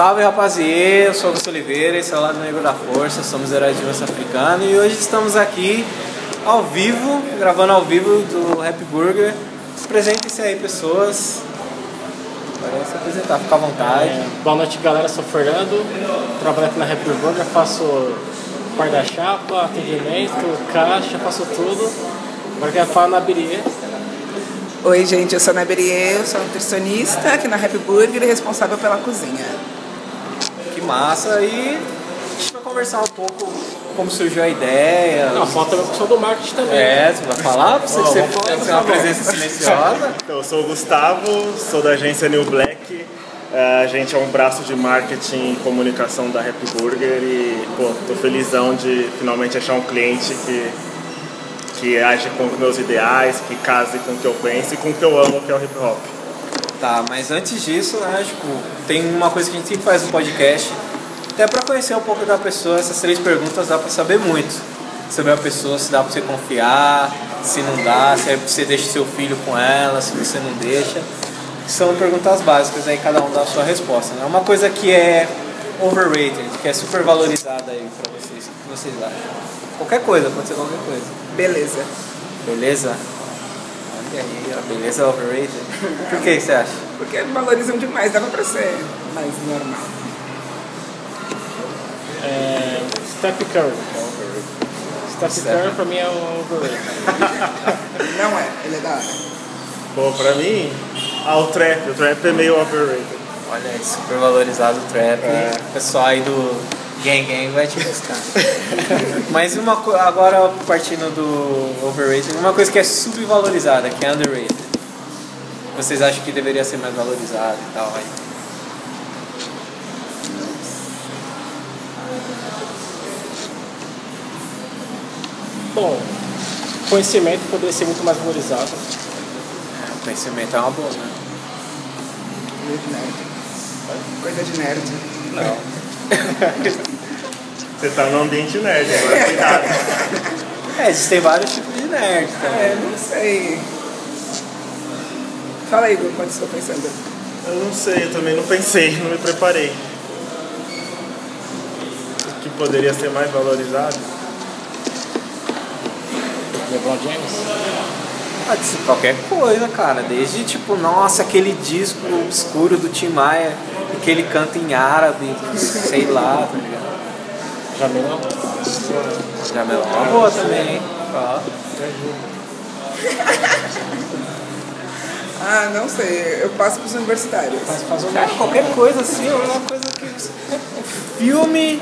Salve rapaziada, eu sou Augusto Oliveira, esse é o Lado Negro da Força, somos heróis de Dança Africano e hoje estamos aqui ao vivo, gravando ao vivo do Happy Burger. Apresentem-se aí pessoas, podem se apresentar, fica à vontade. É, boa noite galera, sou o Fernando, trabalho aqui na Happy Burger, faço guarda-chapa, atendimento, caixa, faço tudo. Agora quero falar na Birie. Oi gente, eu sou a Ana Berie, eu sou nutricionista aqui na Happy Burger e responsável pela cozinha. Massa! E a gente vai conversar um pouco como surgiu a ideia. Não, falta a pessoa do marketing também. É, você vai falar? Você, Oh, você, você é uma presença silenciosa. Então, eu sou o Gustavo, sou da agência New Black. Eh, A gente é um braço de marketing e comunicação da Happy Burger e, pô, tô felizão de finalmente achar um cliente que, que age com os meus ideais, que case com o que eu penso e com o que eu amo, que é o hip hop. Tá, mas antes disso, né, tipo, tem uma coisa que a gente sempre faz no podcast, até pra conhecer um pouco da pessoa, essas três perguntas dá pra saber muito. Sobre a pessoa, se dá pra você confiar, se não dá, se é- você deixa seu filho com ela, se você não deixa. São perguntas básicas, aí cada um dá a sua resposta. Né? Uma coisa que é overrated, que é super valorizada aí pra vocês, o que vocês acham? Qualquer coisa, pode ser qualquer coisa. Beleza. Beleza? Olha aí, a beleza é overrated. Por que você acha? Porque valorizam demais, dava pra ser mais normal. É, Step Curry. Step. Curry pra mim é o overrated. Não é, ele é da hora. Pô, pra mim, ah, o trap, o trap é meio overrated. Olha aí, super valorizado o trap. É. Pessoal aí do Gang Gang vai te buscar. Mas uma agora partindo do overrated, uma coisa que é subvalorizada, que é underrated. Vocês acham que deveria ser mais valorizado e tal aí? Bom, conhecimento poderia ser muito mais valorizado. É, o conhecimento é uma boa, né? Coisa de nerd. Não. Você tá no ambiente nerd, agora cuidado. É, existem vários tipos de nerd também. É, não sei. Fala aí, Igor, quando estou pensando. Eu não sei, eu também não pensei, não me preparei. O que poderia ser mais valorizado? LeBron James. Pode ser qualquer coisa, cara. Desde tipo, nossa, aquele disco obscuro do Tim Maia, que ele canta em árabe, sei lá, tá ligado? Jamelão. Jamel é uma boa também, hein? Ó. Ah, não sei, eu passo pros universitários. Faz, faz um Cara, qualquer coisa assim, é uma coisa que. Um filme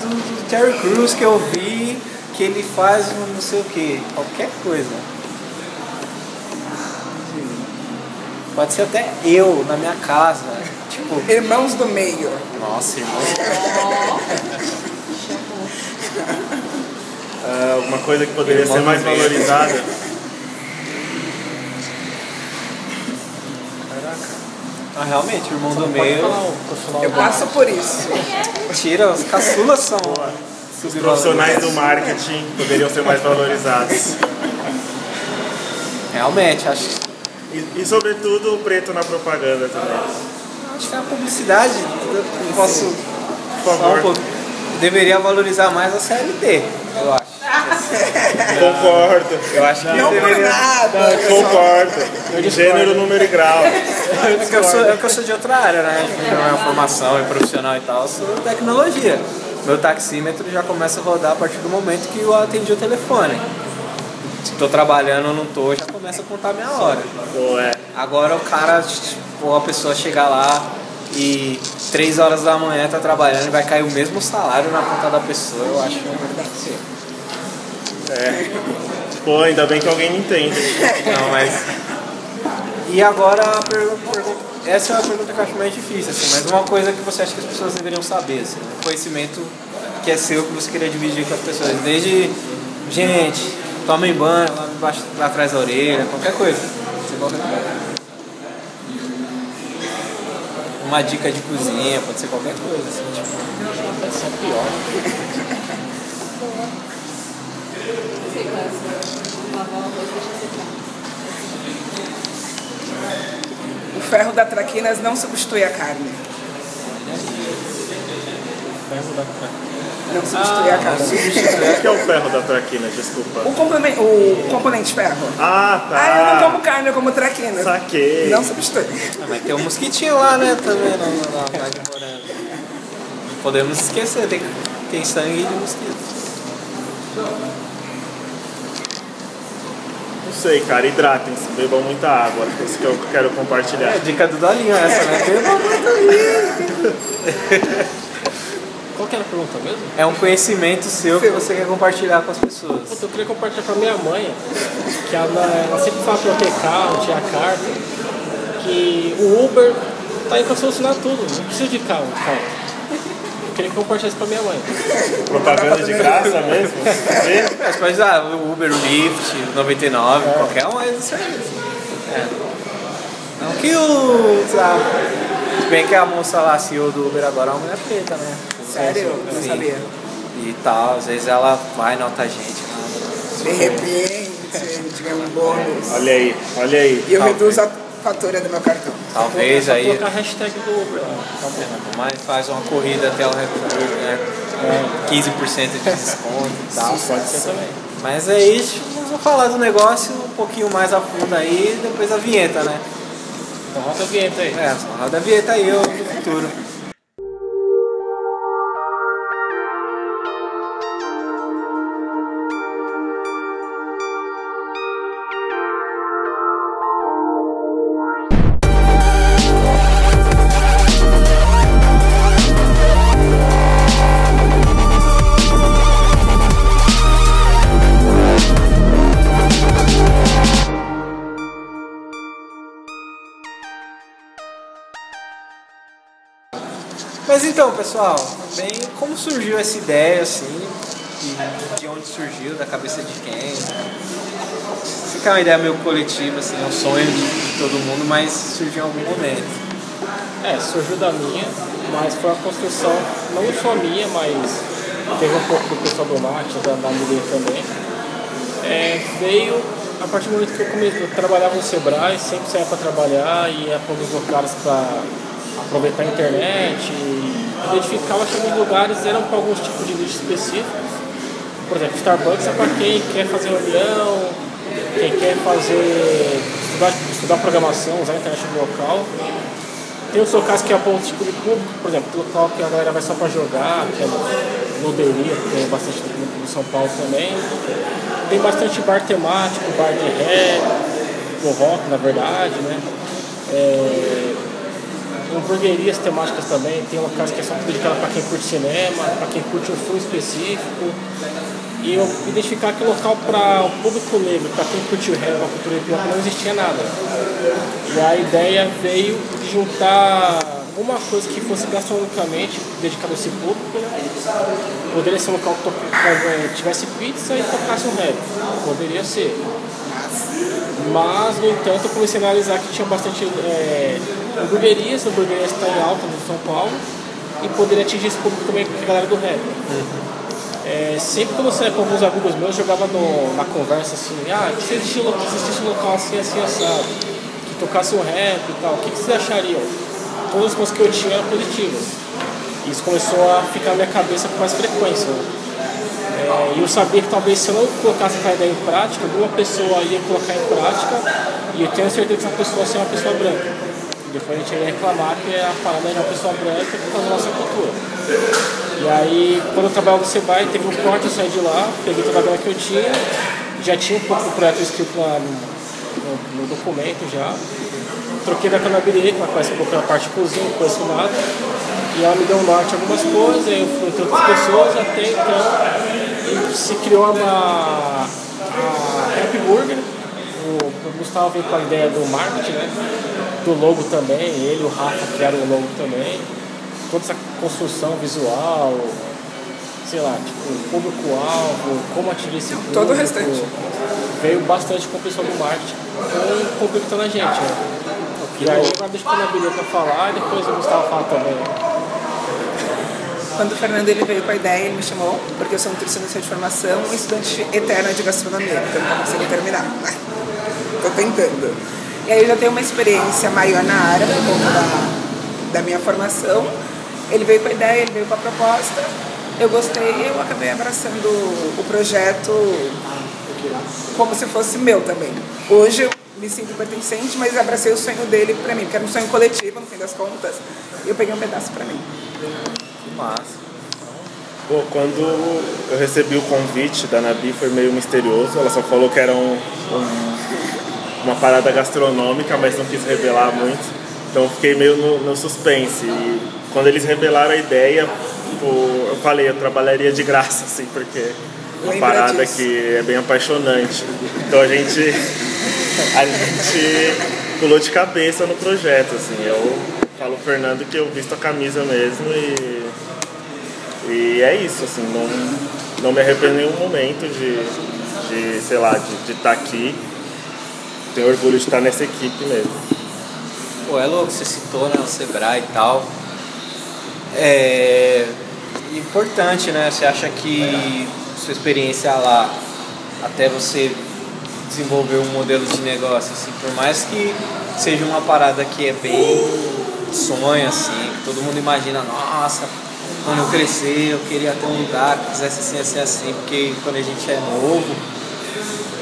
do, do Terry Crews que eu vi, que ele faz um não sei o que, qualquer coisa. Pode ser até eu, na minha casa. Tipo, Irmãos do meio. nossa, irmão. Ah, uma coisa que poderia ser mais do valorizada. Ah, realmente, o irmão do Pode meio profissional Eu do passo por isso. tira, os caçulas são. Os profissionais do marketing poderiam ser mais valorizados. Realmente, acho, E, e, sobretudo o preto na propaganda também. acho que a publicidade, eu posso Por falar um favor. pouco, deveria valorizar mais a CLT, eu acho. Concordo. Eu acho que Não por deveria. nada. Concordo. Gênero, número e grau. É que eu sou, é que eu sou de outra área, né? Não é uma formação e profissional e tal, eu sou tecnologia. Meu taxímetro já começa a rodar a partir do momento que eu atendi o telefone. Se tô trabalhando ou não tô, já começa a contar a minha hora. É. Agora o cara, tipo, a pessoa chegar lá e três horas da manhã tá trabalhando e vai cair o mesmo salário na conta da pessoa, eu acho verdade. é. Pô, ainda bem que alguém me entende. Não, mas. E agora a pergunta, essa é a pergunta que eu acho mais difícil, assim, mas uma coisa que você acha que as pessoas deveriam saber, assim, um conhecimento que é seu que você queria dividir com as pessoas, desde gente, tomem banho lá, embaixo, lá atrás da orelha, qualquer coisa. Qualquer Uma dica de cozinha, pode ser qualquer coisa, assim, tipo. Pode ser pior. O ferro da traquinas não substitui a carne. da traquina. Não substitui a carne. O que é o ferro da traquina? Desculpa. O, complemento, o componente ferro. Ah, tá. Ah, eu não como carne, eu como traquina. Saquei. Não substitui. Ah, mas tem um mosquitinho lá, né? Também na, na, na de morango. Não podemos esquecer, tem, tem sangue de mosquito. Não sei, cara. Hidratem-se. Bebam muita água. É isso que eu quero compartilhar. É dica do Dolinho essa, né? Qual que era a pergunta mesmo? É um conhecimento seu que você quer compartilhar com as pessoas. Puta, eu queria compartilhar com a minha mãe, que ela, ela sempre fala pra eu ter carro, tinha carta, que o Uber tá aí pra solucionar tudo, não precisa de carro, carro. Eu queria compartilhar isso pra minha mãe. Propaganda de graça mesmo? Mas pode usar o Uber, o Lyft, o 99, qualquer um é isso aí. É. Não que o. sabe, Se bem que a moça lá, CEO do Uber agora é uma mulher preta, né? Sério? Eu não Sim. sabia. E tal, às vezes ela vai nota a gente. né? De repente, a gente ganha um bônus. Olha aí, olha aí. E eu Talvez. reduzo a fatura do meu cartão. Talvez aí. colocar a hashtag do Uber lá. Tá. Mas faz uma corrida até o recurso, né? Com 15% de desconto e tal. Pode ser também. Mas é isso, vamos falar do negócio um pouquinho mais a fundo aí, depois a vinheta, né? Então roda a vinheta aí. É, roda a vinheta aí, o do futuro. Pessoal, bem, como surgiu essa ideia, assim, e de onde surgiu, da cabeça de quem? Isso que é uma ideia meio coletiva, assim, é um sonho de, todo mundo, mas surgiu em algum momento. É, surgiu da minha, mas foi uma construção, não só minha, mas teve um pouco do pessoal do marketing, da, da Miriam também. É, veio a partir do momento que eu comecei, eu trabalhava no Sebrae, sempre saía para trabalhar, ia para alguns locais para aproveitar a internet e identificava que alguns lugares eram para alguns tipos de nicho específicos. Por exemplo, Starbucks é para quem quer fazer reunião, quem quer fazer estudar, estudar programação, usar a internet no local. Tem os locais que é para outro tipo de público, por exemplo, tem local que a galera vai só para jogar, que é Loderia, que tem bastante no São Paulo também. Tem bastante bar temático, bar de rap, ou rock na verdade, né? É, hamburguerias temáticas também, tem locais que são dedicados para quem curte cinema, para quem curte um filme específico. E eu identificar que o local para o público negro, para quem curte o rap, a cultura hip hop, não existia nada. E a ideia veio de juntar alguma coisa que fosse gastronomicamente dedicada a esse público. Né? Poderia ser um local que eh, tivesse pizza e tocasse um rap. Poderia ser. Mas, no entanto, eu comecei a analisar que tinha bastante é, hamburguerias, hamburguerias está em alta no São Paulo, e poderia atingir esse público também com a galera do rap. É, sempre que você com alguns amigos meus, eu jogava no- na conversa assim, ah, um lo- se existisse um local assim, assim, assado, que tocasse um rap e tal, o que, que vocês achariam? Todas as coisas que eu tinha eram positivas. Isso começou a ficar na minha cabeça com mais frequência. né? É, e eu sabia que talvez se eu não colocasse aquela ideia em prática, alguma pessoa ia colocar em prática e eu tenho certeza que essa pessoa seria uma pessoa branca. Depois a gente ia reclamar que a parada é uma pessoa branca por causa da nossa cultura. E aí, quando eu trabalhava no Sebrae, teve um corte, eu saí de lá, peguei toda a grana que eu tinha, já tinha um pouco do projeto escrito lá no, no, no documento já. Troquei da Canabirie, que ela conhece um pouco da parte de cozinha, não conheço nada. E ela me deu um norte algumas coisas, eu fui entre outras pessoas, até então se criou uma, a Happy Burger. O, o Gustavo veio com a ideia do marketing, né? Do logo também, ele e o Rafa criaram o logo também. Toda essa construção visual, sei lá, tipo, público-alvo, como atingir esse público. Todo o restante. Veio bastante com o pessoal do marketing, com complementando a gente, né? E aí agora deixa eu a para falar e depois o Gustavo fala também. Quando o Fernando ele veio com a ideia, ele me chamou, porque eu sou nutricionista de formação e estudante eterna de gastronomia, então eu não consegui terminar. Tô tentando. E aí eu já tenho uma experiência maior na área, por conta da, da minha formação. Ele veio com a ideia, ele veio com a proposta, eu gostei eu acabei abraçando o projeto como se fosse meu também. Hoje eu me sinto pertencente, mas abracei o sonho dele pra mim, porque era um sonho coletivo, no fim das contas, e eu peguei um pedaço pra mim. Que massa. Pô, quando eu recebi o convite da Nabi foi meio misterioso. Ela só falou que era um, um, uma parada gastronômica, mas não quis revelar muito. Então fiquei meio no, no suspense. E quando eles revelaram a ideia, pô, eu falei, eu trabalharia de graça, assim, porque é uma Lembra parada disso. que é bem apaixonante. Então a gente, a gente pulou de cabeça no projeto, assim. Eu falo Fernando que eu visto a camisa mesmo e e é isso, assim, não, não me arrependo em nenhum momento de, de sei lá, de estar aqui. Tenho orgulho de estar nessa equipe mesmo. Pô, é louco, você citou né, o Sebrae e tal. É importante, né? Você acha que sua experiência lá, até você desenvolver um modelo de negócio, assim, por mais que seja uma parada que é bem sonho, assim, todo mundo imagina, nossa, quando eu crescer eu queria ter um lugar que fizesse assim, assim, assim, porque quando a gente é novo,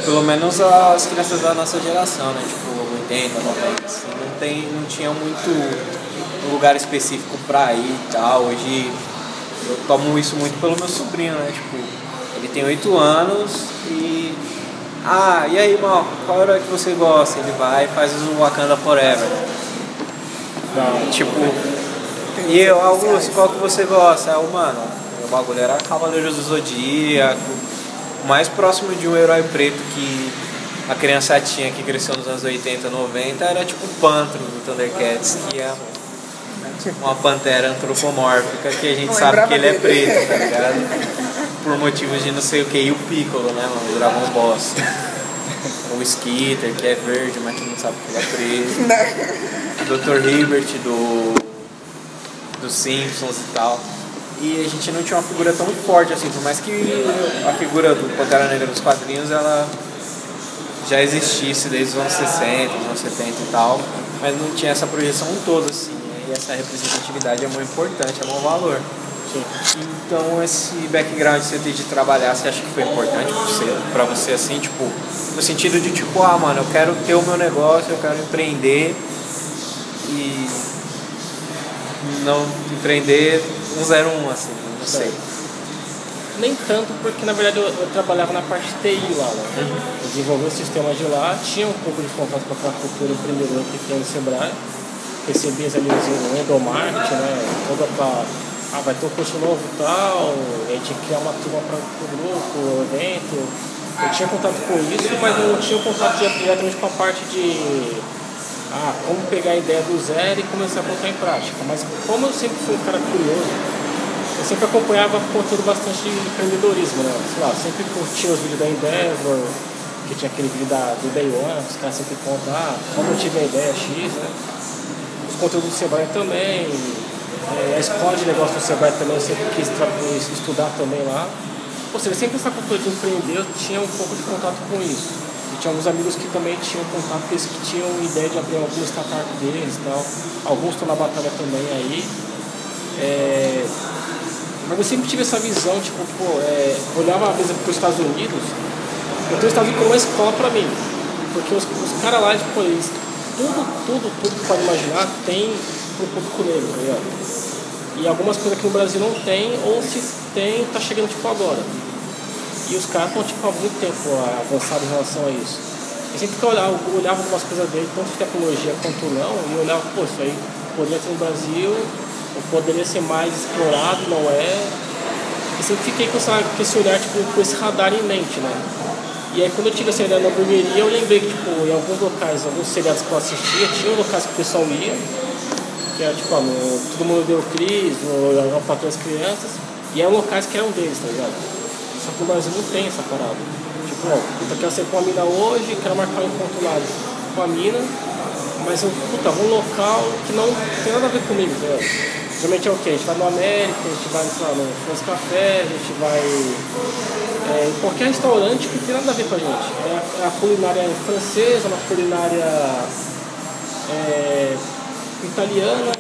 pelo menos as crianças da nossa geração, né? Tipo, 80, 90, assim, não, tem, não tinha muito lugar específico pra ir e tal. Hoje eu tomo isso muito pelo meu sobrinho, né? Tipo, ele tem 8 anos e. Ah, e aí, irmão, qual herói que você gosta? Ele vai e faz o Wakanda Forever. Tipo, e eu, Augusto, qual que você gosta? Ah, mano, o bagulho era Cavaleiros do Zodíaco. O mais próximo de um herói preto que a criança tinha que cresceu nos anos 80, 90 era tipo o Pantro do Thundercats, que é uma pantera antropomórfica que a gente Não sabe que ele é preto, tá ligado? Por motivos de não sei o que. E o Piccolo, né, mano? O Dragon Boss. O Skitter, que é verde, mas que não sabe que ele é preto. Dr. Hibbert do dos Simpsons e tal. E a gente não tinha uma figura tão forte assim, por mais que a figura do Pantera Negra nos quadrinhos ela já existisse desde os anos 60, os anos 70 e tal, mas não tinha essa projeção toda assim. E essa representatividade é muito importante, é um valor. Então esse background que você tem de trabalhar, você acha que foi importante pra você, pra você assim, tipo, no sentido de tipo, ah mano, eu quero ter o meu negócio, eu quero empreender e não empreender 101, assim, não sei. Nem tanto, porque na verdade eu, eu trabalhava na parte TI lá, né? Eu desenvolvi o sistema de lá, tinha um pouco de contato com a cultura empreendedora que tem no Sebrae, recebia ali o endomarketing, né? Toda pra. Ah, vai ter um curso novo e tal, a gente criar uma turma para o grupo, o evento. Eu tinha contato com isso, mas eu não tinha contato diretamente com a parte de ah, como pegar a ideia do zero e começar a colocar em prática. Mas como eu sempre fui um cara curioso, eu sempre acompanhava conteúdo bastante de empreendedorismo, né? Sei lá, sempre curtia os vídeos da Endeavor, que tinha aquele vídeo da, do Day One, os caras sempre contam, ah, como eu tive a ideia X, né? Os conteúdos do Sebrae também, é, a escola de negócio do Sebrae também, eu sempre quis estudar também lá. Ou seja, sempre essa cultura de empreender, eu tinha um pouco de contato com isso. Tinha alguns amigos que também tinham contato, eles que tinham ideia de abrir alguma startup deles e tal. Alguns estão na batalha também aí. É, mas eu sempre tive essa visão, tipo, pô, é, olhava às vezes para os Estados Unidos, eu tenho os Estados Unidos como uma escola para mim. Porque os, os caras lá, tipo, eles, tudo, tudo, tudo que pode imaginar tem pro público negro, tá ligado? E algumas coisas que no Brasil não tem, ou se tem, tá chegando tipo agora. E os caras estão tipo, há muito tempo avançados em relação a isso. Eu sempre que olhava, olhava algumas coisas dele, tanto de tecnologia quanto não, e olhava, pô, isso aí poderia ter no Brasil, poderia ser mais explorado, não é. E sempre fiquei com, essa, com esse olhar, tipo, com esse radar em mente, né? E aí quando eu tive essa ideia na hamburgueria, eu lembrei que, tipo, em alguns locais, alguns seriados que eu assistia, tinha locais que o pessoal ia, que era tipo, no Todo Mundo Deu Cris, no Patrão das Crianças, e eram locais que eram deles, tá ligado? Só que o Brasil não tem essa parada. Tipo, ó, puta, quero ser com a mina hoje, quero marcar um encontro lá com a mina, mas eu, puta, vou num local que não tem nada a ver comigo, ligado? Geralmente é o quê? A gente vai no América, a gente vai, sei lá, no France Café, a gente vai é, em qualquer restaurante que tem nada a ver com a gente. É a, é a culinária francesa, uma culinária é, italiana,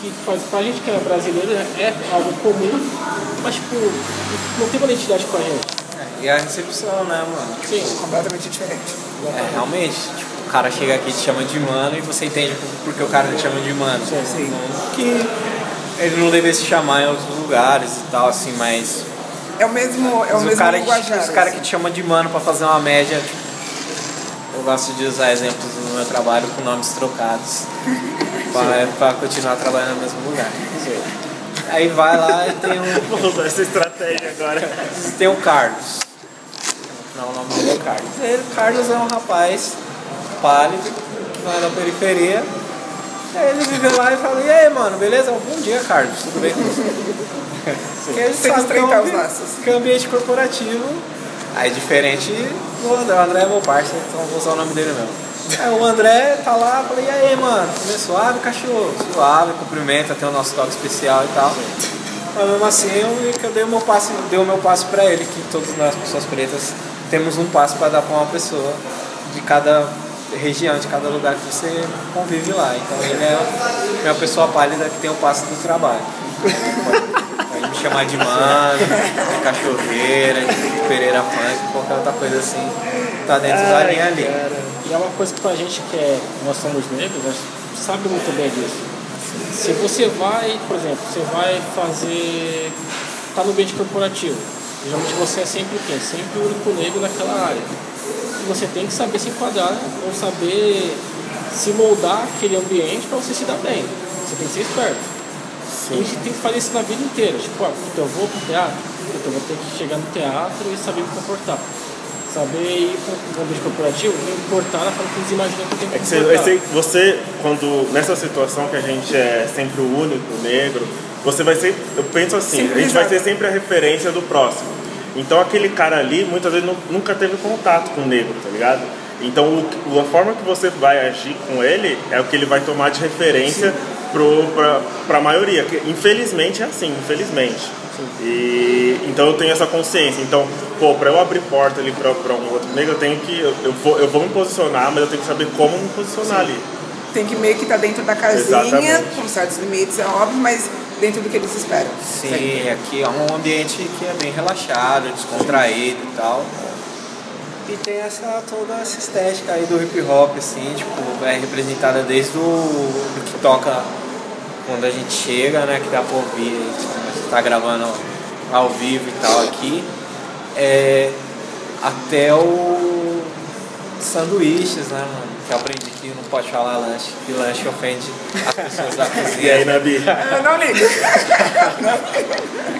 que faz, pra gente que é brasileiro é algo comum, mas tipo, não tem uma identidade com a gente. É, e a recepção, né, mano? Sim. Completamente diferente. É, realmente, tipo, o cara chega aqui e te chama de mano e você entende por que o cara te chama de mano. Sim. Que ele não deveria se chamar em outros lugares e tal, assim, mas. É o mesmo, é o mas mesmo o cara, que, linguajar. os cara que assim. te chama de mano pra fazer uma média, tipo, eu gosto de usar exemplos no meu trabalho com nomes trocados. pra, pra continuar trabalhando no mesmo lugar. Aí vai lá e tem um. Vou usar essa estratégia agora. Tem o Carlos. Não, o nome dele é Carlos. Ele, Carlos é um rapaz pálido, que vai da periferia. Aí ele vive lá e fala, e aí mano, beleza? Bom dia, Carlos, tudo bem com você? Porque ele Tem que sabe que é, um estreitar os ambi- laços. que é um ambiente corporativo. Aí diferente do André, o André é meu parceiro, então vou usar o nome dele mesmo. Aí o André tá lá, falei, e aí mano, tudo suave, cachorro? Suave, cumprimenta, tem o nosso toque especial e tal. Mas mesmo assim eu, eu dei o meu passe, dei o meu passe pra ele, que todas nós pessoas pretas temos um passe para dar pra uma pessoa de cada região, de cada lugar que você convive lá. Então ele é uma pessoa pálida que tem o passe do trabalho. Pode me chamar de mano, de cachorreira, de Pereira Funk, qualquer outra coisa assim. Tá dentro da linha ali. E é uma coisa que pra gente que é, nós somos negros, gente sabe muito bem disso. Se você vai, por exemplo, você vai fazer. tá no ambiente corporativo. Geralmente você é sempre quem? Sempre o único negro naquela área. E você tem que saber se enquadrar ou saber se moldar aquele ambiente para você se dar bem. Você tem que ser esperto. E a gente tem que fazer isso na vida inteira. Tipo, ah, puta, eu vou pro teatro, puta, eu vou ter que chegar no teatro e saber me comportar. Saber ir para o ambiente corporativo, importar na forma que eles imaginam que tenho que É que você, você, quando nessa situação que a gente é sempre o único negro, você vai ser, eu penso assim, a gente vai ser sempre a referência do próximo. Então aquele cara ali muitas vezes nu- nunca teve contato com o negro, tá ligado? Então o, a forma que você vai agir com ele é o que ele vai tomar de referência pra, pra maioria. Que, infelizmente é assim, infelizmente. E, então eu tenho essa consciência. Então, pô, pra eu abrir porta ali pra, pra um outro negro, eu tenho que. Eu, eu vou, eu vou me posicionar, mas eu tenho que saber como me posicionar ali. Tem que meio que estar dentro da casinha, Exatamente. com certos limites, é óbvio, mas dentro do que eles esperam. Sim, aqui é um ambiente que é bem relaxado, descontraído e tal. E tem essa toda essa estética aí do hip hop, assim, tipo, é representada desde o do que toca quando a gente chega, né, que dá pra ouvir, a gente tá gravando ao vivo e tal aqui, é, até o sanduíches, né, mano, que eu aprendi que não pode falar lanche, que lanche ofende as pessoas da cozinha. E aí, Nabi? Eu não ligo.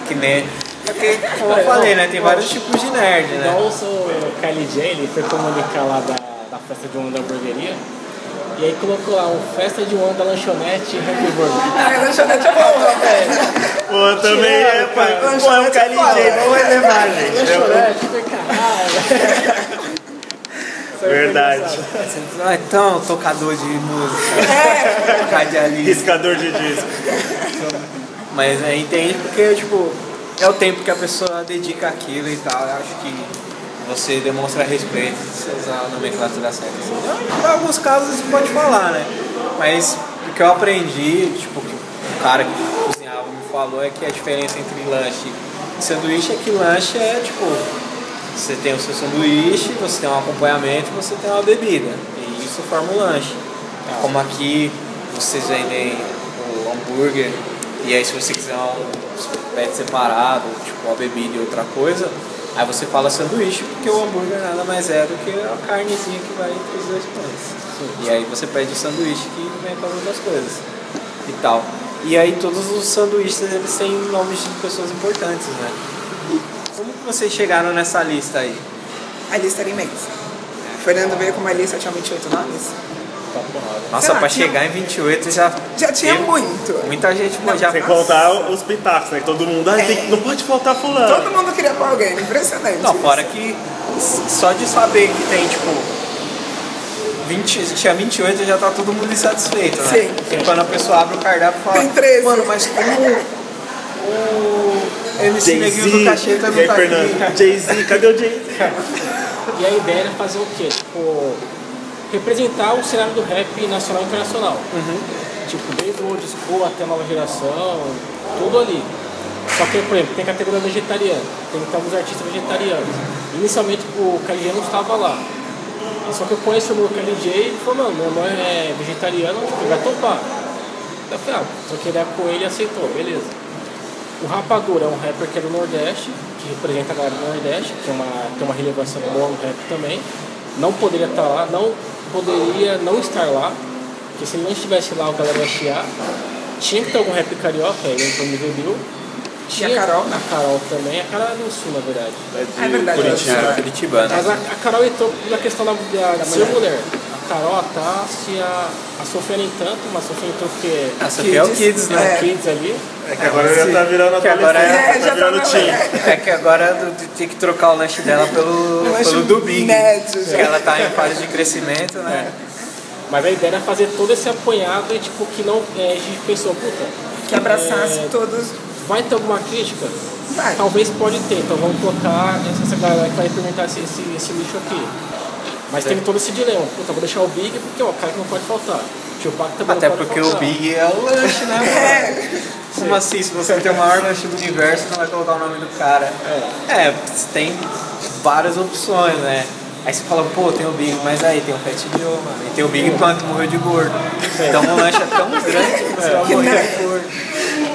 Que nem. Porque, como eu falei, né? Tem vários tipos de nerd, Igual né? o seu KLJ, ele foi comunicar lá da, da festa de um da hamburgueria. E aí colocou lá, um festa de um ano da lanchonete Happy Burger. Ah, a lanchonete é boa, velho. Pô, também é, pô, pô, é um é foda. vamos relevar, gente. Lanchonete, foi caralho. Aí foi Verdade. engraçado. Ah, então, tocador de música, É. radialista. Riscador de disco. Mas é, entende porque, tipo, é o tempo que a pessoa dedica àquilo e tal. Eu acho que você demonstra respeito se usar a nomenclatura certa. Em alguns casos você pode falar, né? Mas o que eu aprendi, tipo, que o cara que cozinhava me falou é que a diferença entre lanche e sanduíche é que lanche é, tipo, você tem o seu sanduíche, você tem um acompanhamento, você tem uma bebida. E isso forma o lanche. Como aqui vocês vendem o hambúrguer, e aí se você quiser um pet separado, tipo uma bebida e outra coisa, aí você fala sanduíche, porque o hambúrguer nada mais é do que a carnezinha que vai entre os dois pães. E aí você pede o sanduíche que vem com as outras coisas e tal. E aí todos os sanduíches eles têm nomes de pessoas importantes, né? Como que vocês chegaram nessa lista aí? A lista era imensa. Fernando veio com uma lista, tinha 28 nomes. Nossa, Sei lá, pra chegar em 28 já. Já tinha muito. Muita gente já Sem contar os pitacos, né? Todo mundo, ah, tem- não pode faltar fulano. Todo mundo queria pôr alguém, impressionante. Não, fora que só de saber que tem, tipo, 20, tinha 28 já tá todo mundo insatisfeito, né? Sim. Porque quando a pessoa abre o cardápio e fala, Tem 13. mano, mas como o MC Neguinho do Cacheta E não tá Fernando? aqui? Jay-Z, cadê o Jay-Z? E a ideia era fazer o quê? Tipo, representar o cenário do rap nacional e internacional. tipo, desde o old school até a nova geração, tudo ali. Só que, por exemplo, tem categoria vegetariana, tem alguns artistas vegetarianos. Inicialmente o KLJ não estava lá. Só que eu conheço o meu KLJ e ele falou, mano, meu irmão é vegetariano, ele vai topar. Eu falei, ah, troquei ideia com ele e aceitou, beleza. O Rapadura é um rapper que é do Nordeste, que representa a galera do Nordeste, que é uma, tem uma relevância boa no rap também. Não poderia estar lá, não poderia não estar lá, porque se ele não estivesse lá, o galera ia chiar. Tinha que ter algum rap carioca, ele entrou E a Carol? A Carol também, a Carol é do Sul, na verdade. É, É verdade, Curitiba. É, Curitibana. Mas a, a Carol entrou na questão da, da, de ser mulher. A Carol, a Tássia, a Sofia nem tanto, mas a Sofia entrou porque A Sofia é o Kids, né? é Kids ali. É que agora já tá virando Que agora é- É, tá já virando tá teen. É que agora tem que trocar o lanche dela pelo, lanche pelo do Big. médio, Porque já. ela tá em fase de crescimento, né? Mas a ideia era fazer todo esse apanhado e tipo, que não. É, a gente pensou, puta, Que abraçasse É. todos. Vai ter alguma crítica? Vai. Talvez pode ter, então vamos colocar essa galera que vai implementar esse, esse, esse lixo aqui. Mas tem todo esse dilema. Puta, vou deixar o Big porque ó, o cara que não pode faltar. Tio Pac também Até não pode porque o faltar. Big é o lanche, né, mano? Como assim? Se você tem o maior lanche do universo, não vai colocar o nome do cara. É, tem várias opções, né? Aí você fala, pô, tem o Big, mas aí tem o Fat Joe, mano. E tem o Big quanto morreu de gordo. Então o lanche é tão grande que você vai morrer de gordo.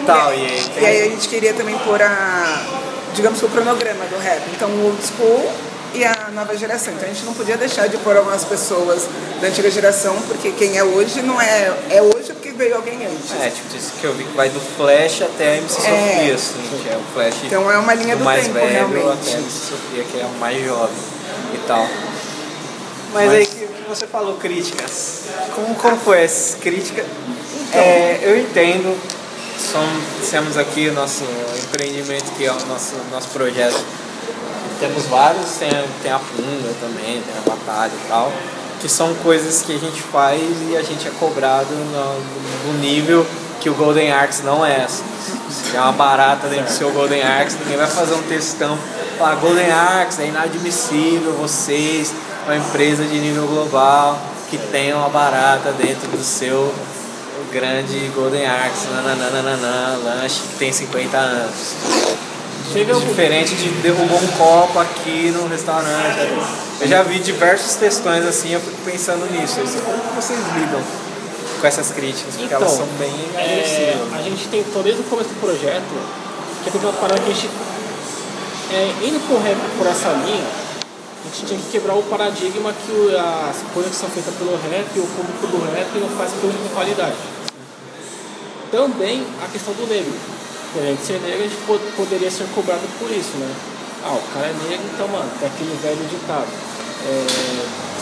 Tal, e aí E aí a gente queria também pôr a, digamos que o cronograma do rap. Então o old school e a nova geração. Então a gente não podia deixar de pôr algumas pessoas da antiga geração, porque quem é hoje não é. É hoje porque veio alguém antes. É, tipo, isso que eu vi que vai do Flash até a MC É. Sofia, assim, que é o Flash Então é uma linha do, mais tempo, velho até a realmente. MC Sofia, que é a mais jovem e tal. Mas, aí que, que você falou críticas. Como, como foi essa crítica? É, eu entendo, somos, temos aqui o nosso empreendimento, que é o nosso, nosso projeto. Temos vários, tem, tem a Punga também, tem a Batalha e tal, que são coisas que a gente faz e a gente é cobrado no, no nível que o Golden Arcs não é. Se é uma barata dentro do seu Golden Arcs, ninguém vai fazer um textão. Falar, Golden Arcs é inadmissível vocês, uma empresa de nível global, que tenha uma barata dentro do seu grande Golden nananana, lanche que tem 50 anos. Chega Diferente de derrubar um copo aqui no restaurante. Eu já vi diversos textões assim, eu fico pensando nisso. Como vocês lidam com essas críticas? Porque elas são bem é, a gente tentou desde o começo do projeto, que é uma parada que a gente, é, indo por, por essa linha, a gente tinha que quebrar o paradigma que as coisas que são feitas pelo rap, o público do rap não faz coisa com qualidade. Também a questão do negro. Por gente ser negro, a gente po- poderia ser cobrado por isso, né? Ah, o cara é negro, então, mano, tem aquele velho ditado. É,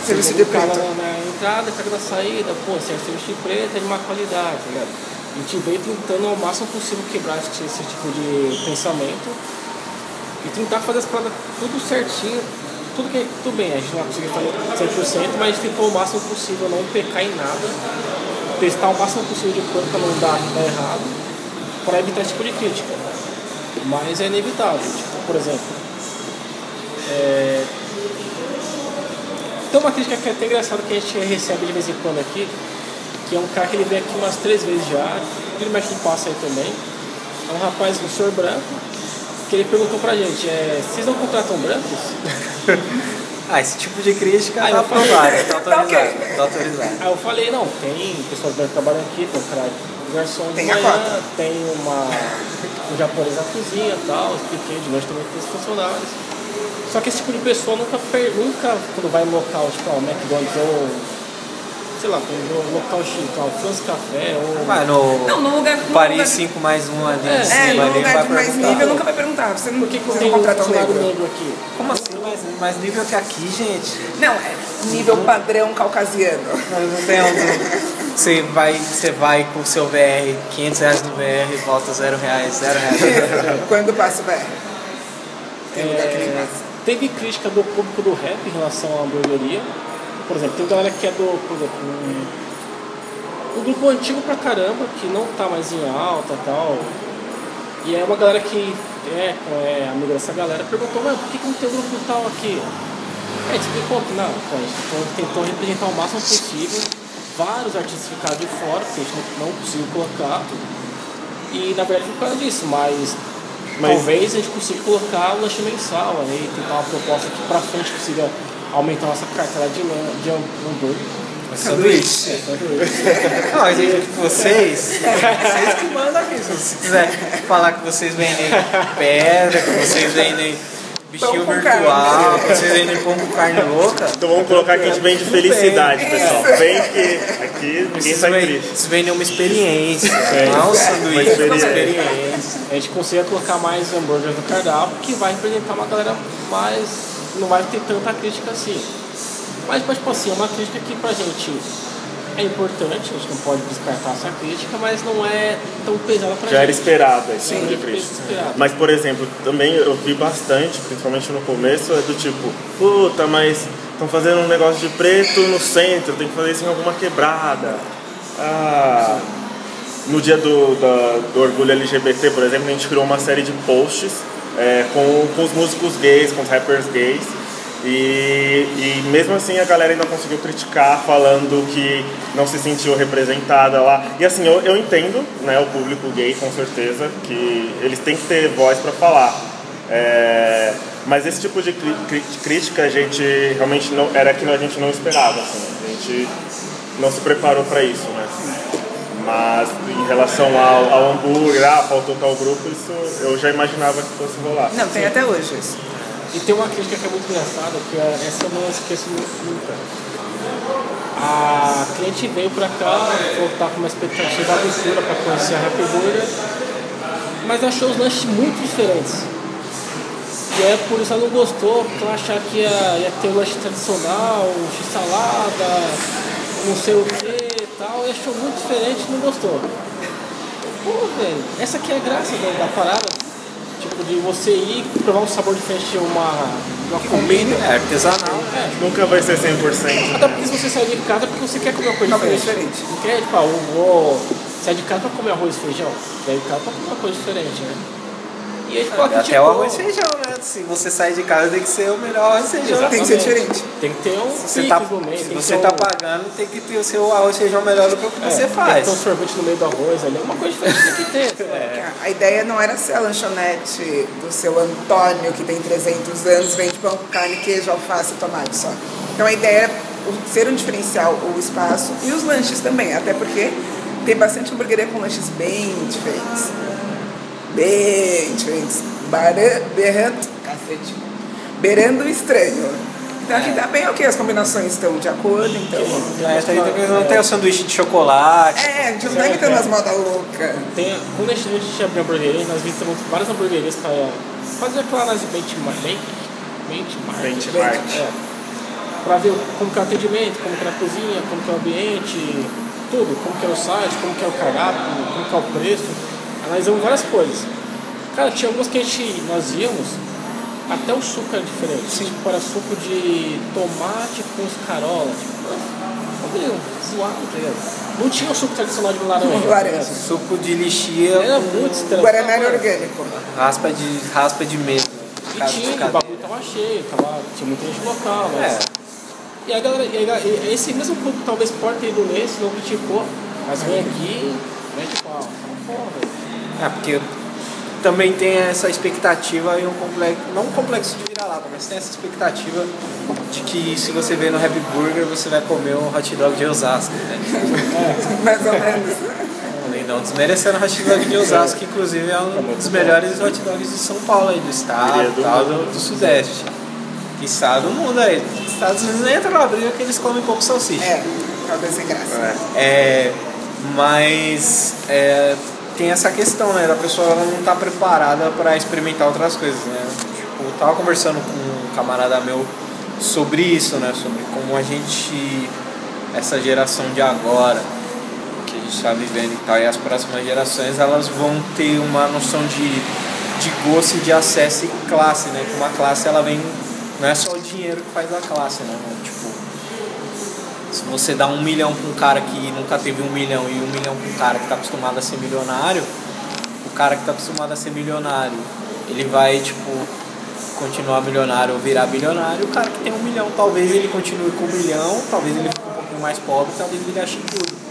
Serviço você de vê o cara preto. na, na entrada, cara na saída, pô, se é serviço de preto, é de má qualidade, tá ligado? A gente veio tentando ao máximo possível quebrar esse, esse tipo de pensamento e tentar fazer as paradas tudo certinho, tudo que tudo bem, a gente não vai conseguir fazer 100%, mas a gente tentou o máximo possível não pecar em nada, testar o máximo possível de coisa para não dar, errado, para evitar esse tipo de crítica. Mas é inevitável, tipo, por exemplo, é, tem uma crítica que é até engraçada que a gente recebe de vez em quando aqui, que é um cara que ele veio aqui umas três vezes já, ele mexe no passo aí também. É um rapaz, um senhor branco, que ele perguntou pra gente, é, vocês não contratam brancos? Ah, esse tipo de crítica Ah, tá aprovado, tá Tá autorizado. Tá autorizado. Aí eu falei, não, tem pessoas brancas trabalhando aqui, tem um garçom de Tem a manhã, cota. tem uma, um japonês na cozinha e tal, expliquei, de noite também tem os funcionários. Só que esse tipo de pessoa nunca, nunca quando vai no local, tipo, ó, McDonald's ou, sei lá, no local chique, ó, France Café ou... Vai no Não, no lugar. no Paris lugar- 5 mais 1 ali É, em É, no lugar de mais perguntar. nível nunca vai perguntar. Você não, Por que, que você tem não um um negro? negro aqui? Como assim mais, mais nível que aqui, gente? Não, é nível padrão caucasiano. Mas não tem onde. Você vai, você vai com o seu VR, 500 reais no VR, volta 0 reais, 0 reais. Quando passa, vai. Tem lugar que nem É, passa. teve crítica do público do rap em relação à hamburgueria. Por exemplo, tem galera que é do, por exemplo, um, um grupo antigo pra caramba, que não tá mais em alta e tal. E é uma galera que é, é amiga dessa galera, perguntou, mas por que, que não tem um grupo tal aqui? É, gente explicou que não, então, a gente tentou, representar o máximo possível. vários artistas ficaram de fora, porque a gente não, não conseguiu colocar. E na verdade por causa disso, mas, Mas- talvez a gente consiga colocar o lanche mensal aí, tentar uma proposta que pra frente consiga aumentar nossa cartela de, lan- de hambúrguer. Sanduíche. Não, mas aí, vocês, vocês que mandam aqui. Se você quiser falar que vocês vendem pedra, que vocês vendem bichinho virtual, carne. que vocês vendem pão com carne louca. Então vamos colocar que a gente vende felicidade, pessoal. Vem que aqui ninguém Vocês sai vendem, triste. vocês vendem uma experiência, não um sanduíche, Uma uma experiência. experiência. A gente consiga colocar mais hambúrgueres no cardápio, que vai representar uma galera mais. Não vai ter tanta crítica assim. Mas, mas tipo assim, é uma crítica que pra gente é importante, a gente não pode descartar essa crítica, mas não é tão pesada pra Já era gente. esperado esse tipo de já crítica. era. Mas, por exemplo, também eu vi bastante, principalmente no começo, é do tipo, puta, mas estão fazendo um negócio de preto no centro, tem que fazer isso em alguma quebrada. Ah, no dia do, da- do orgulho LGBT, por exemplo, a gente criou uma série de posts é, com, com os músicos gays, com os rappers gays. E, e mesmo assim a galera ainda conseguiu criticar, falando que não se sentiu representada lá. E assim, eu, eu entendo né, o público gay, com certeza, que eles têm que ter voz para falar. É, mas esse tipo de crítica a gente realmente não, era que a gente não esperava. Assim, a gente não se preparou para isso. Né? Mas em relação ao, ao hambúrguer, ah, faltou tal grupo, isso eu já imaginava que fosse rolar. Não, tem até hoje isso. E tem uma crítica que é muito engraçada, que é- essa eu não esqueço nunca. A cliente veio pra cá, falou que tava com uma expectativa absurda pra conhecer a Happy Burger, mas achou os lanches muito diferentes. E é por isso ela não gostou, porque ela achava que ia, ia ter o lanche tradicional, x-salada, não sei o que e tal, e achou muito diferente e não gostou. Pô, velho, essa aqui é a graça da, da parada. Tipo, de você ir provar um sabor diferente de uma, uma comida. É artesanal. É, Nunca vai ser 100%. até porque se você sair de casa é porque você quer comer uma coisa diferente. diferente. Não quer, tipo, ah, eu vou sair de casa pra comer arroz e feijão. Sair de casa pra comer uma coisa diferente, né? E aí, Até tipo, o arroz e feijão, né? Se você sair de casa, tem que ser o melhor arroz e feijão. Tem que ser Exatamente. diferente. Tem que ter um Se você tá, meio. se você tá um- pagando, tem que ter o seu arroz e feijão melhor do que o que é, você Tem que faz. ter um sorvete no meio do arroz ali. Uma coisa diferente tem que ter. é. A ideia não era ser a lanchonete do seu Antônio, que tem 300 anos, vende pão com carne, queijo, alface e tomate só. Então a ideia era ser um diferencial, o espaço e os lanches também, até porque tem bastante hamburgueria com lanches bem diferentes. Bem Berrando, cacete. Beirando o estranho. Então aqui tá bem ok, as combinações estão de acordo, então. É, tá aí também não tem o sanduíche de chocolate. É, a gente não tá imitando as modas loucas. Tem, quando a gente, a gente abriu hamburguerias, nós visitamos várias hamburguerias para fazer aquela análise de benchmark. Benchmark. Benchmark. É. Para ver como que é o atendimento, como que é a cozinha, como que é o ambiente, tudo, como que é o site, como que é o cardápio, como que é o preço. Analisamos várias coisas. Cara, tinha algumas que a gente, nós íamos, até o suco era diferente. Tipo, era suco de tomate com escarola. Tipo, meu, zoado, tá ligado? Não tinha o suco tradicional de laranja. Laranja. Suco de lixia Era com muito estranho. Guaraná era orgânico. raspa de, raspa de mesa. E tinha, o bagulho tava cheio, tava, tinha muita gente local, mas. É. E a galera, e a e esse mesmo público talvez pode ter ido nesse, não criticou, mas vem aqui, mete pau. Fala, Porra, velho. É, porque também tem essa expectativa e um complexo, não um complexo de vira-lata, mas tem essa expectativa de que se você vê no Happy Burger, você vai comer um hot dog de Osasco, né? Mais ou menos. E não desmerecendo o hot dog de Osasco, que inclusive é um dos melhores hot dogs de São Paulo aí, do estado, Queria do tal, do, do sudeste. Que estado do mundo aí. Os Estados Unidos nem entra na briga que eles comem pouco salsicha. É, talvez sem graça. É, mas é, tem essa questão, né? Da pessoa ela não tá preparada para experimentar outras coisas, né? Tipo, eu tava conversando com um camarada meu sobre isso, né? Sobre como a gente, essa geração de agora, que a gente está vivendo e tal, e as próximas gerações, elas vão ter uma noção de, de gosto de acesso e classe, né? Que uma classe ela vem, não é só o dinheiro que faz a classe, né? Tipo, se você dá um milhão pra um cara que nunca teve um milhão e um milhão pra um cara que tá acostumado a ser milionário, o cara que tá acostumado a ser milionário, ele vai, tipo, continuar milionário ou virar bilionário. O cara que tem um milhão, talvez ele continue com um milhão, talvez ele fique um pouquinho mais pobre, talvez ele ache tudo.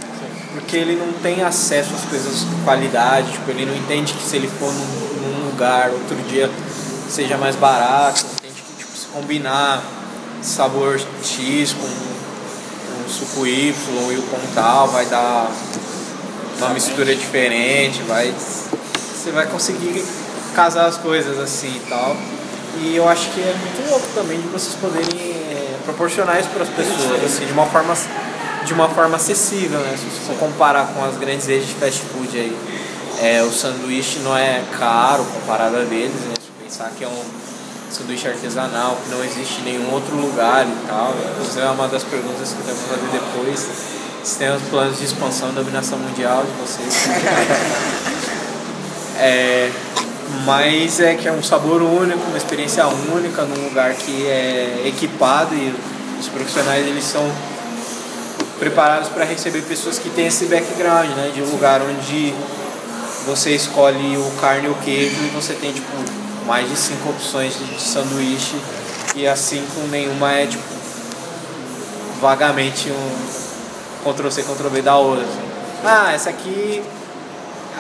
Porque ele não tem acesso às coisas de qualidade, tipo, ele não entende que se ele for num, num lugar outro dia seja mais barato, entende que tipo, se combinar sabor X com suco Y e o com tal vai dar uma mistura diferente, vai você vai conseguir casar as coisas assim e tal. E eu acho que é muito louco também de vocês poderem é, proporcionar isso para as pessoas, assim, de uma forma de uma forma acessível, né? Se você for comparar com as grandes redes de fast food aí, é, o sanduíche não é caro comparado a deles, né? Se pensar que é um sanduíche artesanal, que não existe em nenhum outro lugar e tal. Inclusive é uma das perguntas que eu devo fazer depois. Se tem os planos de expansão e dominação mundial de vocês. é, mas é que é um sabor único, uma experiência única num lugar que é equipado e os profissionais eles são preparados para receber pessoas que têm esse background, né, de um lugar onde você escolhe o carne e o queijo e você tem tipo mais de cinco opções de sanduíche e as cinco nenhuma é tipo vagamente um Ctrl C Ctrl V da outra. Assim. Ah, essa aqui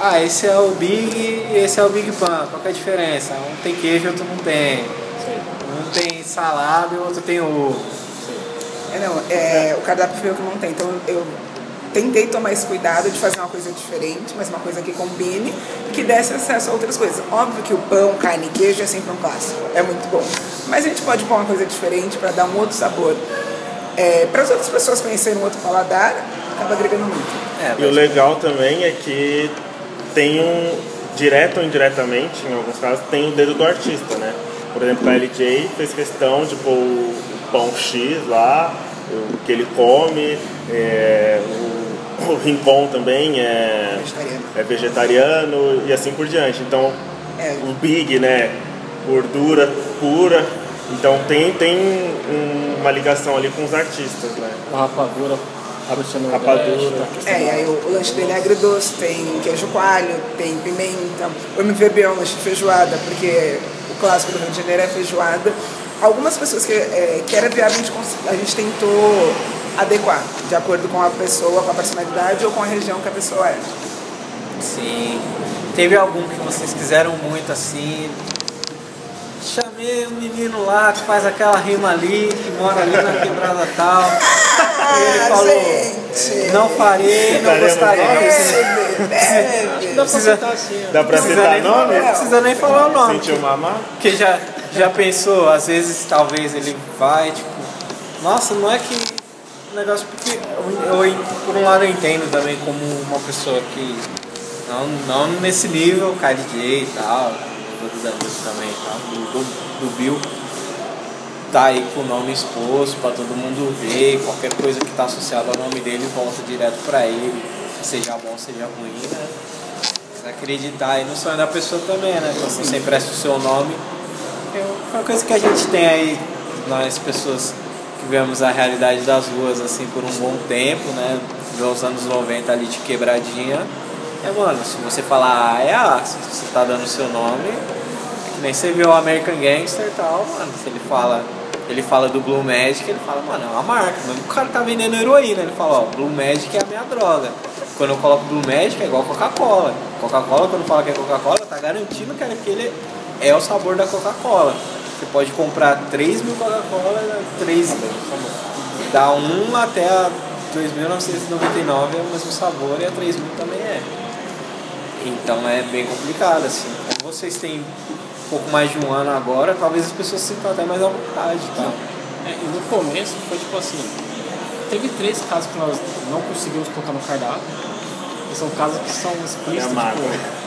ah, esse é o Big e esse é o Big Pan. Qual é a diferença? Um tem queijo, outro não tem. Um tem salada e o outro tem ovo. É, não, é, o cardápio foi eu que montei. Então eu tentei tomar esse cuidado de fazer uma coisa diferente, mas uma coisa que combine e que desse acesso a outras coisas. Óbvio que o pão, carne e queijo é sempre um clássico, é muito bom. Mas a gente pode pôr uma coisa diferente para dar um outro sabor. É, para as outras pessoas conhecerem um outro paladar, acaba agregando muito. É, e o legal também é que tem um, direto ou indiretamente, em alguns casos, tem o dedo do artista, né? Por exemplo, a LJ fez questão de pôr o pão X lá, o que ele come, é, o, o rincon também é vegetariano. é vegetariano e assim por diante. Então, é. o Big, né? Gordura pura. Então tem, tem uma ligação ali com os artistas, né? A rapadura rapadura. É, e aí o, o, lanche dele é agridoce, tem queijo coalho, tem pimenta. O MVB é um lanche de feijoada, porque o clássico do Rio de Janeiro é feijoada. Algumas pessoas que, é, que era viável, a gente, a gente tentou adequar, de acordo com a pessoa, com a personalidade ou com a região que a pessoa é. Sim. Teve algum que vocês quiseram muito assim, chamei um menino lá que faz aquela rima ali, que mora ali na quebrada tal. ele ah, falou, gente. não farei, não gostaria. Deve, dá pra citar assim. Dá pra citar nome? Não precisa nem falar o nome. Sentiu mamar? Porque já, já pensou, às vezes talvez ele vai, tipo, nossa, não é que negócio, porque eu, eu, por um lado eu entendo também como uma pessoa que não, não nesse nível, KDJ e tal, dos amigos também, tá? Do, do, do Bill tá aí com o nome exposto para todo mundo ver, qualquer coisa que está associada ao nome dele volta direto para ele, seja bom, seja ruim, né? Acreditar aí no sonho da pessoa também, né? Quando você empresta o seu nome, é uma coisa que a gente tem aí, nós pessoas vivemos a realidade das ruas assim por um bom tempo, né? Dos anos 90 ali de quebradinha é, mano, se você falar A, é A. Se você tá dando o seu nome, é que nem você viu o American Gangster e tal, mano. Se ele fala, ele fala do Blue Magic, ele fala, mano, é uma marca. Mesmo o cara tá vendendo heroína, ele fala, ó, Blue Magic é a minha droga. Quando eu coloco Blue Magic é igual Coca-Cola. Coca-Cola, quando fala que é Coca-Cola, tá garantindo que aquele é o sabor da Coca-Cola. Você pode comprar 3 mil Coca-Cola, 3 dá um até a 2.999 é o mesmo sabor e a 3 mil também é. Então é bem complicado, assim. Como vocês têm um pouco mais de um ano agora, talvez as pessoas se sintam até mais à vontade, tá? É, e no começo foi tipo assim, teve três casos que nós não conseguimos colocar no cardápio. E são casos que são explícitos, tipo,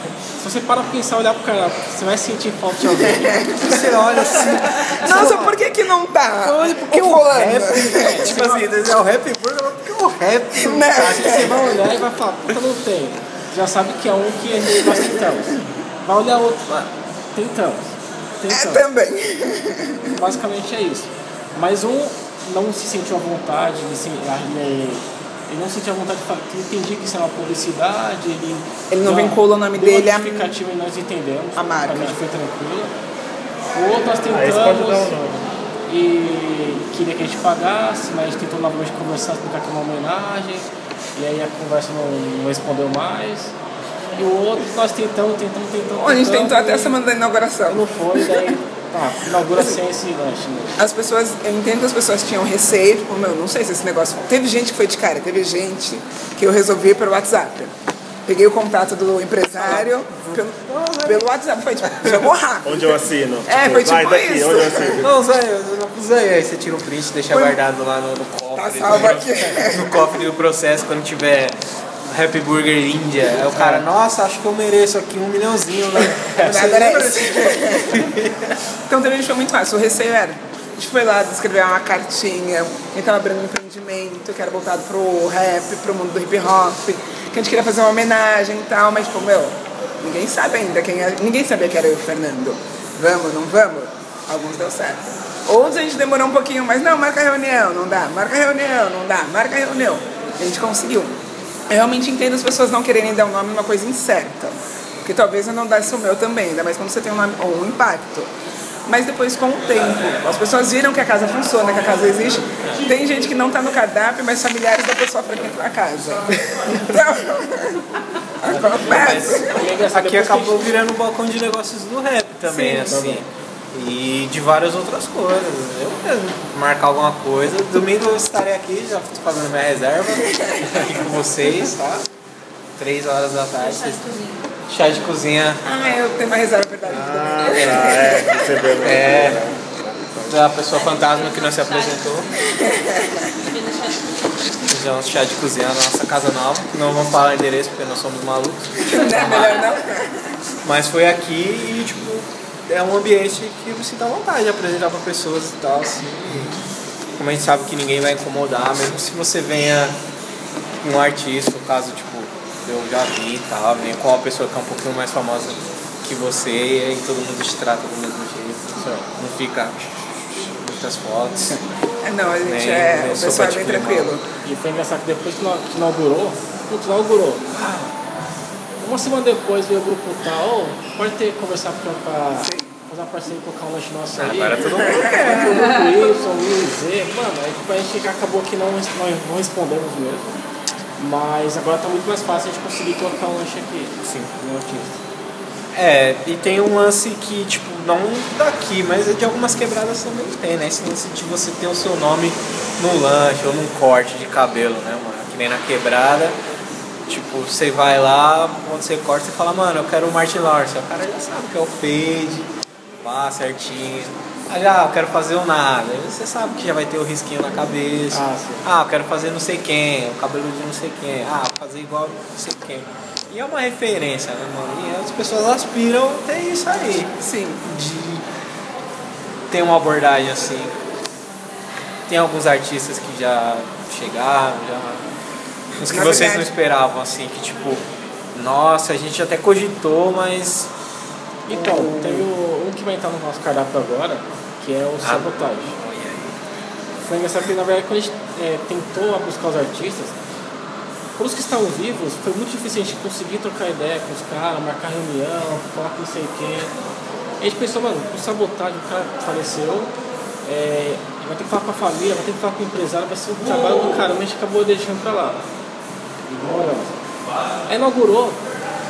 se você para pra pensar, olhar pro cardápio, você vai sentir falta de alguém. você olha assim. Nossa, por que que não tá? Olha, porque o, o rap. É, tipo assim, é o rap burger, porque o rap. Né? Acho que você vai olhar e vai falar, puta, não tem já sabe que é um que nós tentamos. Vai olhar outro, ah, tentamos. tentamos. É também. Basicamente é isso. Mas um não se sentiu à vontade, ele, se, ele, ele não se sentiu à vontade de falar, ele entendia que isso é uma publicidade, ele, ele não vinculou o nome dele a justificativa e nós entendemos. A marca. A gente foi tranquilo. O outro nós tentamos. Um e queria que a gente pagasse, mas a gente tentou novamente conversar, explicar que é uma homenagem, e aí a conversa não, não respondeu mais. E o outro, nós tentamos, tentamos, tentamos. Bom, a gente tentamos, tentou até a semana da inauguração. Não foi, daí tá, inaugura sem esse lanche. Né? As pessoas, eu entendo que as pessoas tinham receio, tipo, meu, não sei se esse negócio. Teve gente que foi de cara, teve gente que eu resolvi pelo WhatsApp. Peguei o contato do empresário pelo, pelo WhatsApp. Foi tipo, jogou rápido. Onde eu assino? É, foi Vai tipo daqui, isso. onde eu assino? Não, Zé, Zé, aí você tira um print, deixa Foi- guardado lá no, no cofre. Tá do- salvo aqui. No cofre do processo, quando tiver Happy Burger Índia. Aí o cara, nossa, acho que eu mereço aqui um milhãozinho, né? Você lembra era isso. então gente foi muito fácil. O receio era. A gente foi lá escrever uma cartinha, a gente tava abrindo um empreendimento que era voltado pro rap, pro mundo do hip hop, que a gente queria fazer uma homenagem e tal, mas tipo, meu, ninguém sabe ainda quem é, ninguém sabia que era eu o Fernando. Vamos, não vamos? Alguns deu certo. Outros a gente demorou um pouquinho, mas não, marca a reunião, não dá, marca a reunião, não dá, marca a reunião. A gente conseguiu. Eu realmente entendo as pessoas não quererem dar um nome numa coisa incerta. Porque talvez eu não desse o meu também, ainda mais quando você tem um, nome, ou um impacto. Mas depois, com o tempo, as pessoas viram que a casa funciona, que a casa existe. Tem gente que não está no cardápio, mas familiares da pessoa frequentam a casa. Então, acontece. É Aqui acabou virando um balcão de negócios do rap também, Sim, assim. E de várias outras coisas. Eu mesmo marcar alguma coisa. Domingo eu estarei aqui, já estou fazendo minha reserva aqui com vocês, tá? Três horas da tarde. Chá de cozinha. Ah, eu tenho uma reserva verdade. Ah, tá, é, recebeu. É. Da pessoa fantasma que não se apresentou. Fizemos chá de cozinha na nossa casa nova. Não vamos falar o endereço porque nós somos malucos. Não é melhor não? Mas foi aqui e, tipo, é um ambiente que você dá vontade de apresentar para pessoas e tal, assim. E como a gente sabe que ninguém vai incomodar, mesmo se você venha com um artista, no caso, tipo, eu já vi e tal, venha com uma pessoa que é um pouquinho mais famosa que você e aí todo mundo te trata do mesmo jeito. Não fica muitas fotos. É, Não, a gente Nem- é. O pessoal é bem climão. tranquilo. E foi engraçado que depois que ina- que inaugurou, putz, inaugurou. Uma semana depois veio o grupo tal, pode ter conversado pra, pra fazer uma parceria e colocar um lanche nosso aí. Agora todo mundo O grupo Y, o Y, Z, mano, aí tipo, a gente acabou que não, não, não respondemos mesmo. Mas agora tá muito mais fácil a gente conseguir colocar um lanche aqui. Sim. No artista. É, e tem um lance que, tipo, não daqui, mas é de algumas quebradas também tem, né? Esse lance de você ter o seu nome no lanche ou num corte de cabelo, né, mano? Que nem na quebrada. Tipo, você vai lá, quando você corta, você fala, mano, eu quero o Martin Lawrence. O cara já sabe que é o fade, pá, certinho. Ah, já, eu quero fazer o nada. Aí você sabe que já vai ter o risquinho na cabeça. Ah, sim. Ah, eu quero fazer não sei quem, o cabelo de não sei quem. Ah, fazer igual não sei quem. E é uma referência, né, mano? E as pessoas aspiram a ter isso aí. Sim. De ter uma abordagem assim. Tem alguns artistas que já chegaram, já. Uns que Na vocês verdade- não esperavam, assim, que tipo, nossa, a gente até cogitou, mas. Então, tem o, que vai entrar no nosso cardápio agora, que é o Ah. Sabotagem. Foi engraçado que, na verdade, quando a gente é, tentou buscar os artistas, para os que estavam vivos, foi muito difícil a gente conseguir trocar ideia com os caras, marcar reunião, falar com não sei quem. A gente pensou, mano, o sabotagem, o cara faleceu, é, vai ter que falar com a família, vai ter que falar com o empresário, vai ser um trabalho do caramba, a gente acabou deixando pra lá. Ignoramos. Aí inaugurou,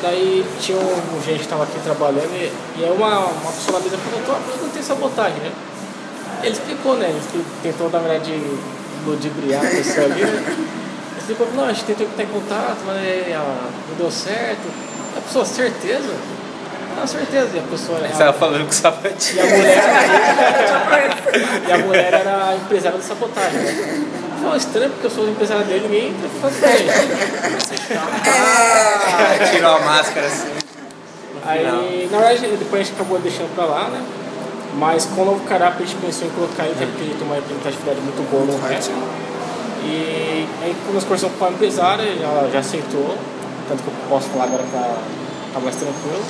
daí tinha um gente que estava aqui trabalhando e, e aí uma, uma pessoa na mesa perguntou, por que não tem sabotagem, né? Ele explicou, né? Ele tentou, na verdade, ludibriar a pessoa ali, né? Ele explicou, não, a gente tentou entrar em contato, mas ah, não deu certo. A pessoa, certeza? Não, certeza. E a pessoa Você era... tava falando com o E sapatinho. a mulher, e a mulher era a empresária de sabotagem, né? Foi estranho porque eu sou empresária dele e ninguém entra ele. Ah, tirou a máscara assim. Aí, na verdade, depois a gente acabou deixando pra lá, né? Mas com o novo cardápio a gente pensou em colocar ele, até porque ele tem uma representatividade muito boa no rap. E aí quando nós conversamos com a empresária, ela já aceitou, tanto que eu posso falar agora pra ficar mais tranquilo.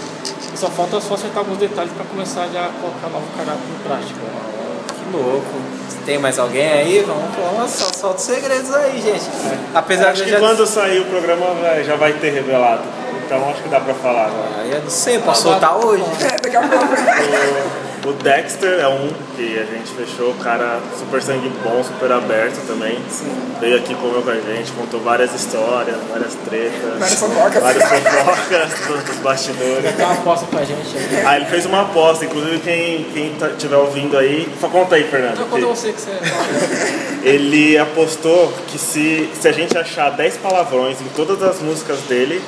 E só falta só acertar alguns detalhes pra começar já a colocar o novo cardápio em prática. Que louco. Tem mais alguém aí? Vamos, vamos só, solta os segredos aí, gente. Apesar Acho de que eu já. quando sair o programa já vai ter revelado. Então acho que dá pra falar agora. Ah, eu não sei, posso soltar hoje? É, daqui a pouco. O Dexter é um que a gente fechou, o cara super sangue bom, super aberto também. Sim. Veio aqui comeu com a gente, contou várias histórias, várias tretas. Várias fofocas. Várias fofocas dos, bastidores. Dá uma aposta pra gente aí. Ah, ele fez uma aposta, inclusive quem, quem tá, tiver ouvindo aí. Só conta aí, Fernando. Então que conta você que você fala. Ele apostou que se, se a gente achar 10 palavrões em todas as músicas dele,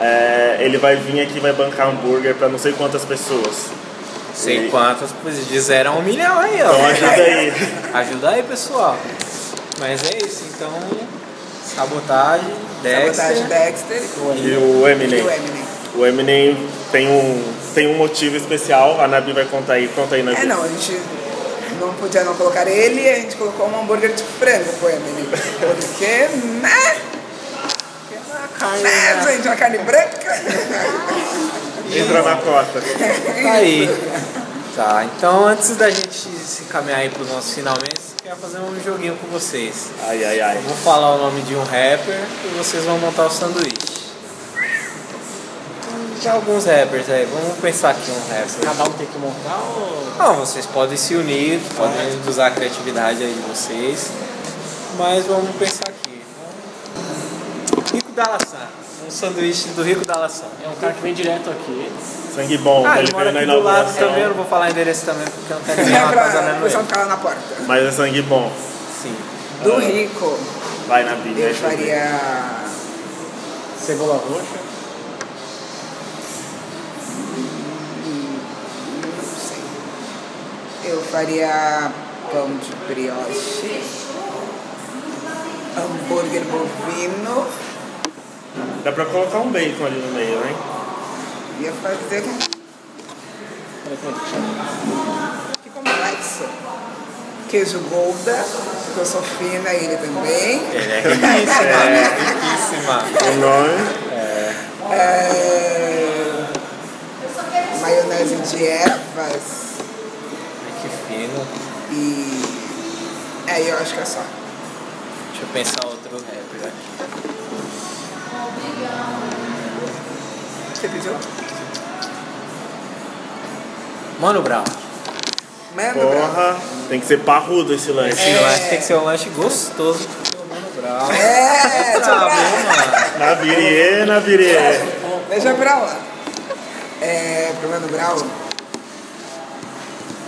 é, ele vai vir aqui e vai bancar hambúrguer pra não sei quantas pessoas. Sei E- quantas, pois de zero a um milhão aí, ó. Então ajuda aí. Ajuda aí, pessoal. Mas é isso, então. Sabotagem, Dexter. Sabotagem Dexter E o e Eminem. o Eminem. O Eminem tem um, tem um motivo especial, a Nabi vai contar aí. Conta aí, Nabi. É, não, a gente não podia não colocar ele, a gente colocou um hambúrguer de frango pro Eminem. Porque, né? Carne, Né, né? gente, uma carne branca. Entra na cota. Tá aí. Tá, então antes da gente se caminhar aí pros nossos finalmente, eu quero fazer um joguinho com vocês. Ai, ai, ai. Eu vou falar o nome de um rapper e vocês vão montar o sanduíche. Tem alguns rappers aí, vamos pensar aqui um rapper. Cada um tem que montar ou. Não, vocês podem se unir, podem usar a criatividade aí de vocês. Mas vamos pensar aqui. Rico da Laçã. Um sanduíche do Rico da Laçã. É um cara que vem direto aqui. Sangue bom, Ah, ele ele mora veio na aqui do lado também, eu não vou falar endereço também, porque eu não quero ganhar uma o pessoal ele. ficar lá na porta. Mas é sangue bom. Sim. Do Ah. rico, Vai, eu deixa eu faria. Cebola roxa. Não sei. Eu faria pão de brioche, hambúrguer bovino, Dá pra colocar um bacon ali no meio, hein? ia fazer. É que chama? Que complexo. Queijo Golda, que eu sou fina ele também. Ele é riquíssima, é riquíssima. O nome. É... Maionese de ervas Que fino. e. É, eu acho que é só. Deixa eu pensar outro rapper aqui. Você pediu? Mano Brown. Mano, Brown. Porra, tem que ser parrudo esse lanche. Esse lanche tem que ser um lanche gostoso Mano Brown. É, deixa Bravo, pra hein, mano? Nabirie, Nabirie. Deixa pra lá. É, pro Mano Brown.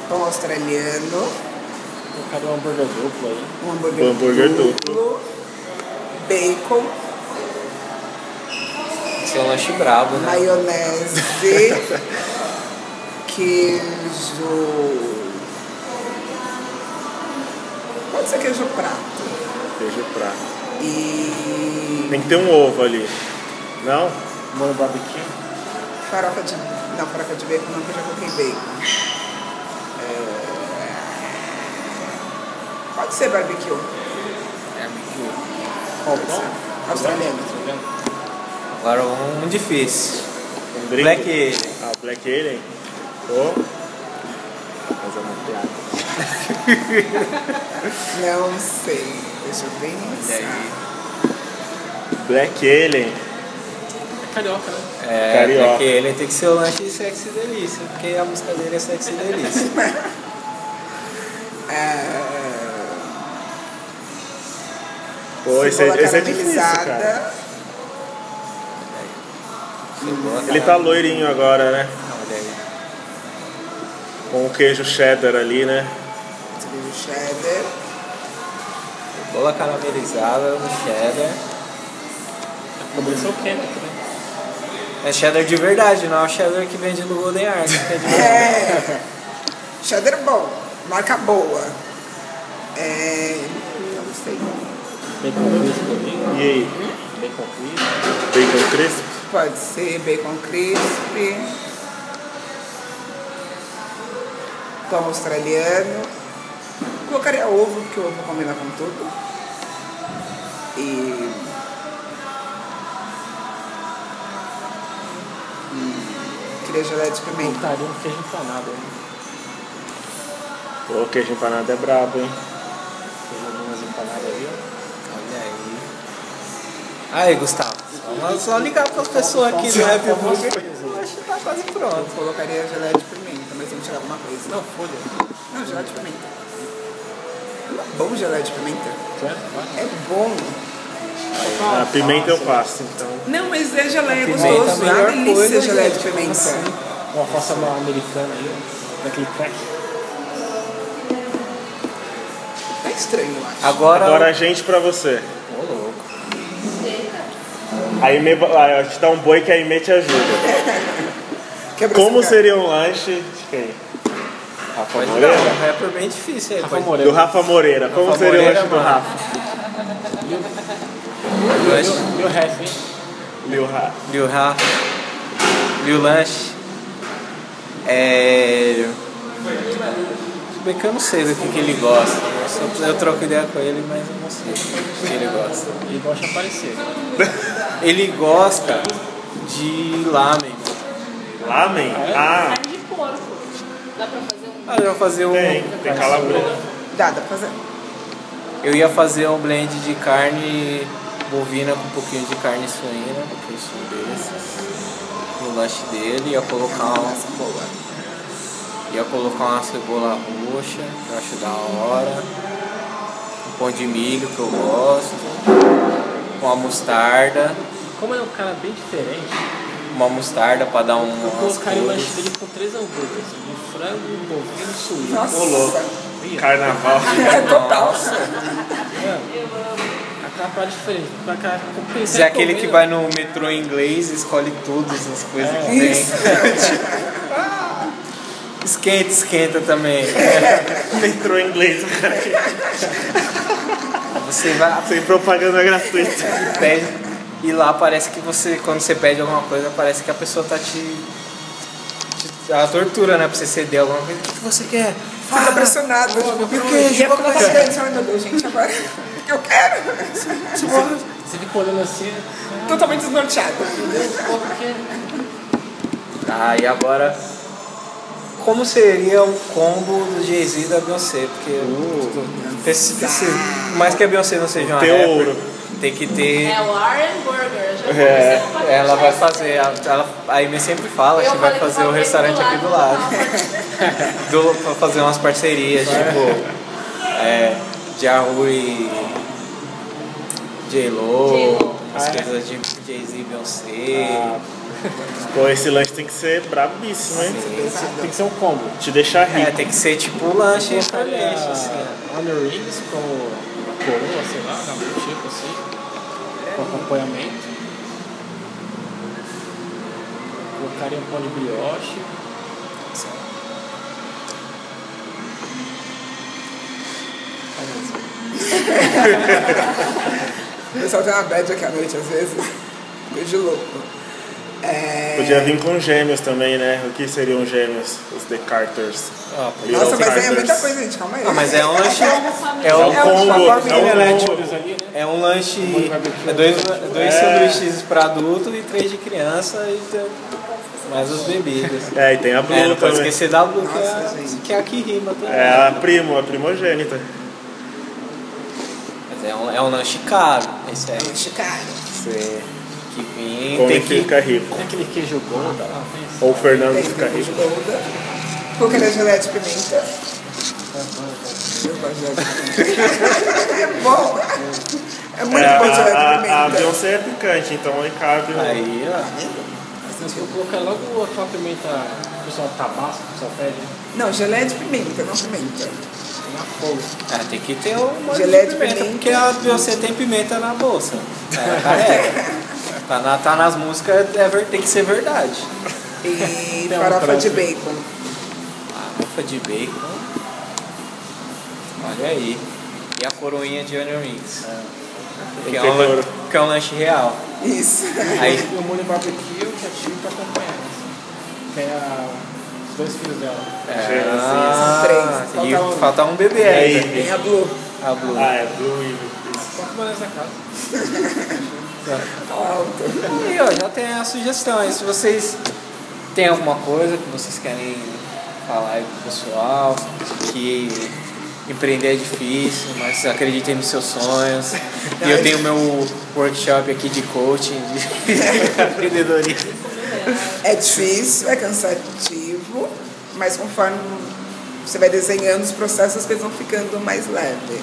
Pão australiano. Eu quero um hambúrguer duplo aí. Um hambúrguer, Um hambúrguer duplo. Bacon. Um lanche brabo, né? maionese, queijo. Pode ser queijo prato. Queijo prato. E Tem que ter um ovo ali. Não? Molho barbecue. farofa de. Não, farofa de bacon não, que eu já coloquei bacon. É, Pode ser barbecue. Qual o pão? Australiano. Agora um difícil. Um drink? Black Alien. Ah, Black Alien. Ô. Fazer uma piada. Não sei. Deixa eu pensar. Black Alien. É carioca, né? É, Carioca. Black Alien tem que ser o lanche Sexy Delícia, porque a música dele é Sexy Delícia. É, Pô, esse é, esse é difícil, cara. Ele tá loirinho agora, né? Olha aí. Com o queijo cheddar ali, né? Queijo cheddar. Cebola caramelizada no cheddar. O Kenneth, né? É cheddar de verdade, não é o cheddar que vende no Golden que é. É. Cheddar bom. Marca boa. É. Não sei. Bacon crisp ali. E aí? Bacon crisp. Bacon crisp? Pode ser bacon crisp. Pão australiano. Colocaria ovo, porque o ovo combina com tudo. E. Hum, queria gelé de pimenta. Montaria um queijo empanado aí. Pô, queijo empanado é brabo, hein? Tem algumas empanadas ó. Olha aí. Aí, Gustavo. Só, só ligar para as pessoas aqui do Happy Burger. O lanche tá quase pronto. Eu colocaria gelé de pimenta, mas tem que tirar alguma coisa. Não, folha. Não, gelé de pimenta. Não é bom gelé de pimenta? É bom. A pimenta eu passo, então. Não, mas é geleia pimenta é a gostoso. É uma melhor delícia coisa, geleia de pimenta. assim? Uma faça uma americana aí. Daquele crack. É estranho, eu acho. Agora. Agora a gente pra você. A Ime, ah, eu te dar um boi que a Ime te ajuda. Quebra Como seria um lanche de quem? Rafa dar, Moreira? um rapper bem difícil aí. Rafa pode- Moreira. Do Rafa Moreira. Como Rafa seria o Moreira, lanche do mano. Rafa? Lanche. Meu ref, hein? Lil Rafa. Lil Ra. Lil Lanche. É. Se bem que eu não sei do que, que ele gosta. Eu, só- eu troco ideia com ele, mas eu não sei do que ele gosta. Ele gosta de aparecer. Ele gosta de lamen. Lamen? Ah, Carne de porco. Dá pra fazer um. Ah, eu ia fazer um. tem. Tem calabresa. Dá, dá pra fazer. Eu ia fazer um blend de carne bovina com um pouquinho de carne suína, porque eu sou desses. No lanche dele, ia colocar uma, boa. ia colocar uma cebola roxa, que eu acho da hora. Um pão de milho que eu gosto. Uma mostarda. Como é um cara bem diferente, Uma mostarda pra dar um. eu colocaria o lanche dele com três hambúrgueres. De frango, bovino e suíno. Nossa. Ô, louco. Carnaval. É total. Aquela parada diferente. Pra cá, é aquele que comendo. vai no metrô inglês e escolhe todas as coisas É. que tem. Isso. Esquenta, esquenta também. Metrô inglês, o cara Você vai, sem propaganda gratuita. pede e lá parece que você, quando você pede alguma coisa, parece que a pessoa tá te. te a tortura, né? Pra você ceder alguma coisa. O que, que você quer? Fica pressionado. O queijo? A coisa diferente. Ai, meu Deus, gente, agora. O que eu quero? Você fica olhando assim, Totalmente desnorteado. Tá, e agora. Como seria o combo do Jay-Z e da Beyoncé? Porque. Precisa, precisa- mais que a Beyoncé não seja uma Ter rapper, ouro. tem que ter. É o Iron Burger. Já É, Ela vai fazer, ela, ela- a Amy sempre fala Eu que vai fazer o restaurante aqui do lado. Do, pra fazer umas parcerias, tipo. É, Jahu e. J-Lo, as Ah, coisas de Jay-Z e Beyoncé. Pô, esse lanche tem que ser brabíssimo, hein? tem que ser um combo. Te deixar É, rico. tem que ser tipo um lanche Colocaria diferente, assim. honor rings com a coroa, sei lá, algum tipo assim, com acompanhamento. Colocaria um pão de brioche. O pessoal tem uma bad aqui à noite, às vezes. Coisa de louco. É... Podia vir com gêmeos também, né? O que seriam gêmeos? Os The Carters. Ah, Nossa, mas Carters. é muita coisa, gente. Calma aí. Ah, mas é um lanche. É É um um combo, é um combo. É um lanche. barbecue. É dois, dois É. sanduíches pra adulto e três de criança e tem- mais as bebidas. É, e tem a Blue É, não pode também. esquecer da Blue, que, é, que é a que rima também. É a primo, a primogênita. Mas é um, é um lanche caro. Esse é Gente, cara. Sim. Que Come tem que fica rico. Tem aquele queijo golda lá, Ou o Fernando Tem fica rico. Colocaria gelé de pimenta. Pimenta. É bom. É muito É, bom gelé de a, a, a pimenta. Beyoncé é picante, então aí cabe. o- Aí, ó. Eu colocar logo aquela pimenta, o pessoal tabasco, o pessoal pede, Não, gelé de pimenta, não pimenta. na folha. É, tem que ter uma Gelé de pimenta, pimenta. porque a Beyoncé tem pimenta na bolsa. É, carrega. Tá, na, tá nas músicas, é, ver- tem que ser verdade. E um farofa de bacon. Farofa de bacon. Olha aí. E a coroinha de onion rings. Que é, que ter um, que é um lanche real. Isso. Aí, E o molho barbecue, ketchup pra acompanhar. assim. Tem a, os dois filhos dela. é, três. e Falta um. falta um bebê aí? Tem a Blue. A Blue. Ah, é Blue e Quatro maneras na casa. E ó, já tem a sugestão aí. Se vocês têm alguma coisa que vocês querem falar aí pro pessoal, que empreender é difícil, mas acreditem nos seus sonhos. E eu tenho meu workshop aqui de coaching, de empreendedorismo. É difícil, é cansativo, mas conforme você vai desenhando os processos, as coisas vão ficando mais leves.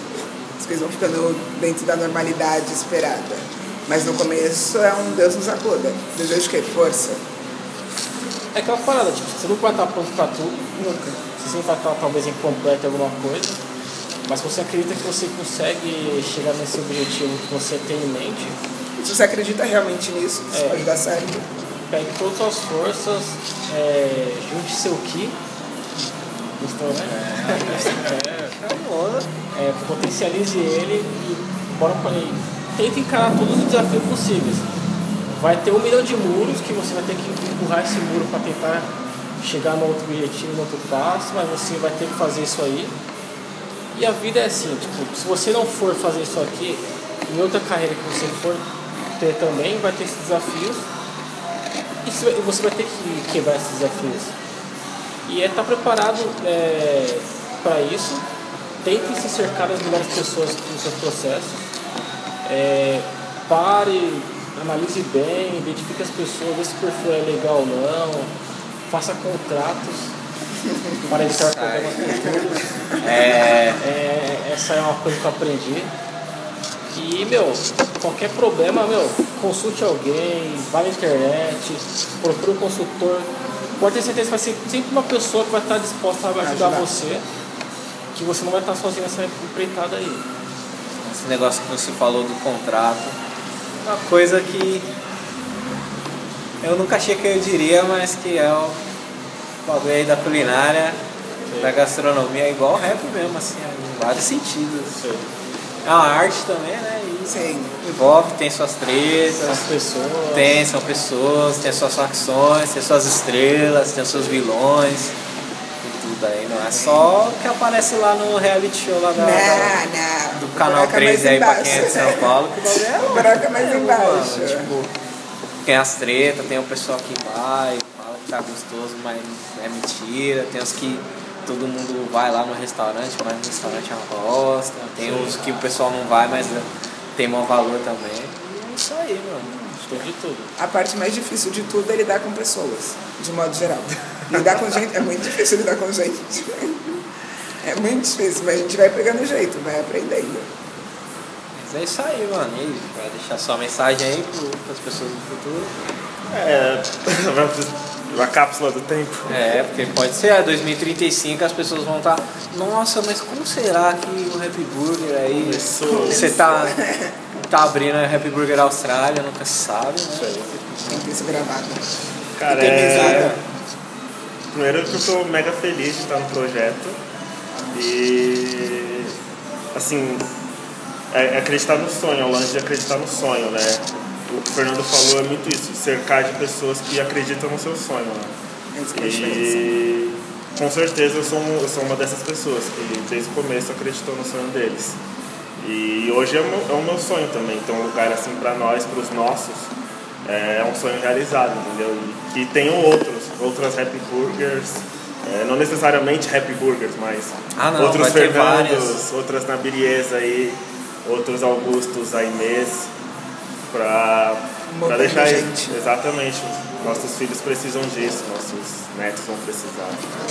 As coisas vão ficando dentro da normalidade esperada. Mas no começo é um Deus nos acuda. Desejo que força. É aquela parada, tipo, você nunca vai estar pronto pra tudo, nunca. Você sempre vai estar talvez incompleto em alguma coisa, mas você acredita que você consegue chegar nesse objetivo que você tem em mente, Se você acredita realmente nisso, isso É. pode dar certo. pegue todas as forças, é, junte seu ki. Gostou, né? É, é, potencialize ele e bora pra ele. Tenta encarar todos os desafios possíveis. Vai ter um milhão de muros que você vai ter que empurrar esse muro para tentar chegar no outro objetivo, no outro passo, mas você vai ter que fazer isso aí. E a vida é assim, tipo, se você não for fazer isso aqui, em outra carreira que você for ter também, vai ter esses desafios e você vai- ter que quebrar esses desafios. E é estar preparado para isso. Tente se cercar das melhores pessoas nos seus processos. É, pare, analise bem, identifique as pessoas, vê se o perfil é legal ou não. Faça contratos para evitar problemas futuros. É, É, essa é uma coisa que eu aprendi. E, meu, qualquer problema, meu, consulte alguém, vá na internet, procure um consultor. Pode ter certeza que vai ser sempre uma pessoa que vai estar disposta a ajudar Ajudar. você, que você não vai estar sozinho nessa empreitada aí. Esse negócio que você falou do contrato, uma coisa que eu nunca achei que eu diria, mas que é o bagulho aí da culinária, da gastronomia, é igual rap mesmo, assim, em vários sentidos. É uma arte também, né? E Sim. envolve, tem suas tretas, tem, são pessoas, tem suas facções, tem suas estrelas, tem seus vilões e tudo aí. Não é só o que aparece lá no reality show lá da, da- Não, não. do canal buraco é mais 3 aí pra quem é de São Paulo, que o bagulho é O buraco é mais mesmo, embaixo. mano. Tipo, tem as tretas, tem o pessoal que vai, fala que tá gostoso, mas é mentira. Tem os que todo mundo vai lá no restaurante, mas no restaurante é uma bosta. Tem os que o pessoal não vai, mas tem mau valor também. E é isso aí, mano. Tem de tudo. A parte mais difícil de tudo é lidar com pessoas, de modo geral. Lidar com gente é muito difícil lidar com gente. É muito difícil, mas a gente vai pegando jeito, vai aprendendo. Mas é isso aí, mano. E aí, vai deixar sua mensagem aí para as pessoas do futuro. É, uma cápsula do tempo. É, porque pode ser, é 2035 as pessoas vão estar. Nossa, mas como será que o Happy Burger aí. Começou. Você tá, tá abrindo a Happy Burger Austrália, nunca se sabe, né? Tem que isso gravado. Cara, é... Primeiro que eu tô mega feliz de estar no projeto. E assim, é é acreditar no sonho, ao longe de acreditar no sonho, né? O que o Fernando falou é muito isso, cercar de pessoas que acreditam no seu sonho, né? É. E com certeza eu sou, um- eu sou uma dessas pessoas que desde o começo acreditou no sonho deles. E hoje é o meu, é o meu sonho também. Então, um lugar assim para nós, para os nossos, é um sonho realizado, entendeu? E que tenham outros, outras Happy Burgers, é, não necessariamente Happy Burgers, mas Ah, não, outros ter Fernandos, outras Nabirias aí, outros Augustos, Aimês, para Movendo deixar gente. exatamente. Nossos filhos precisam disso, nossos netos vão precisar.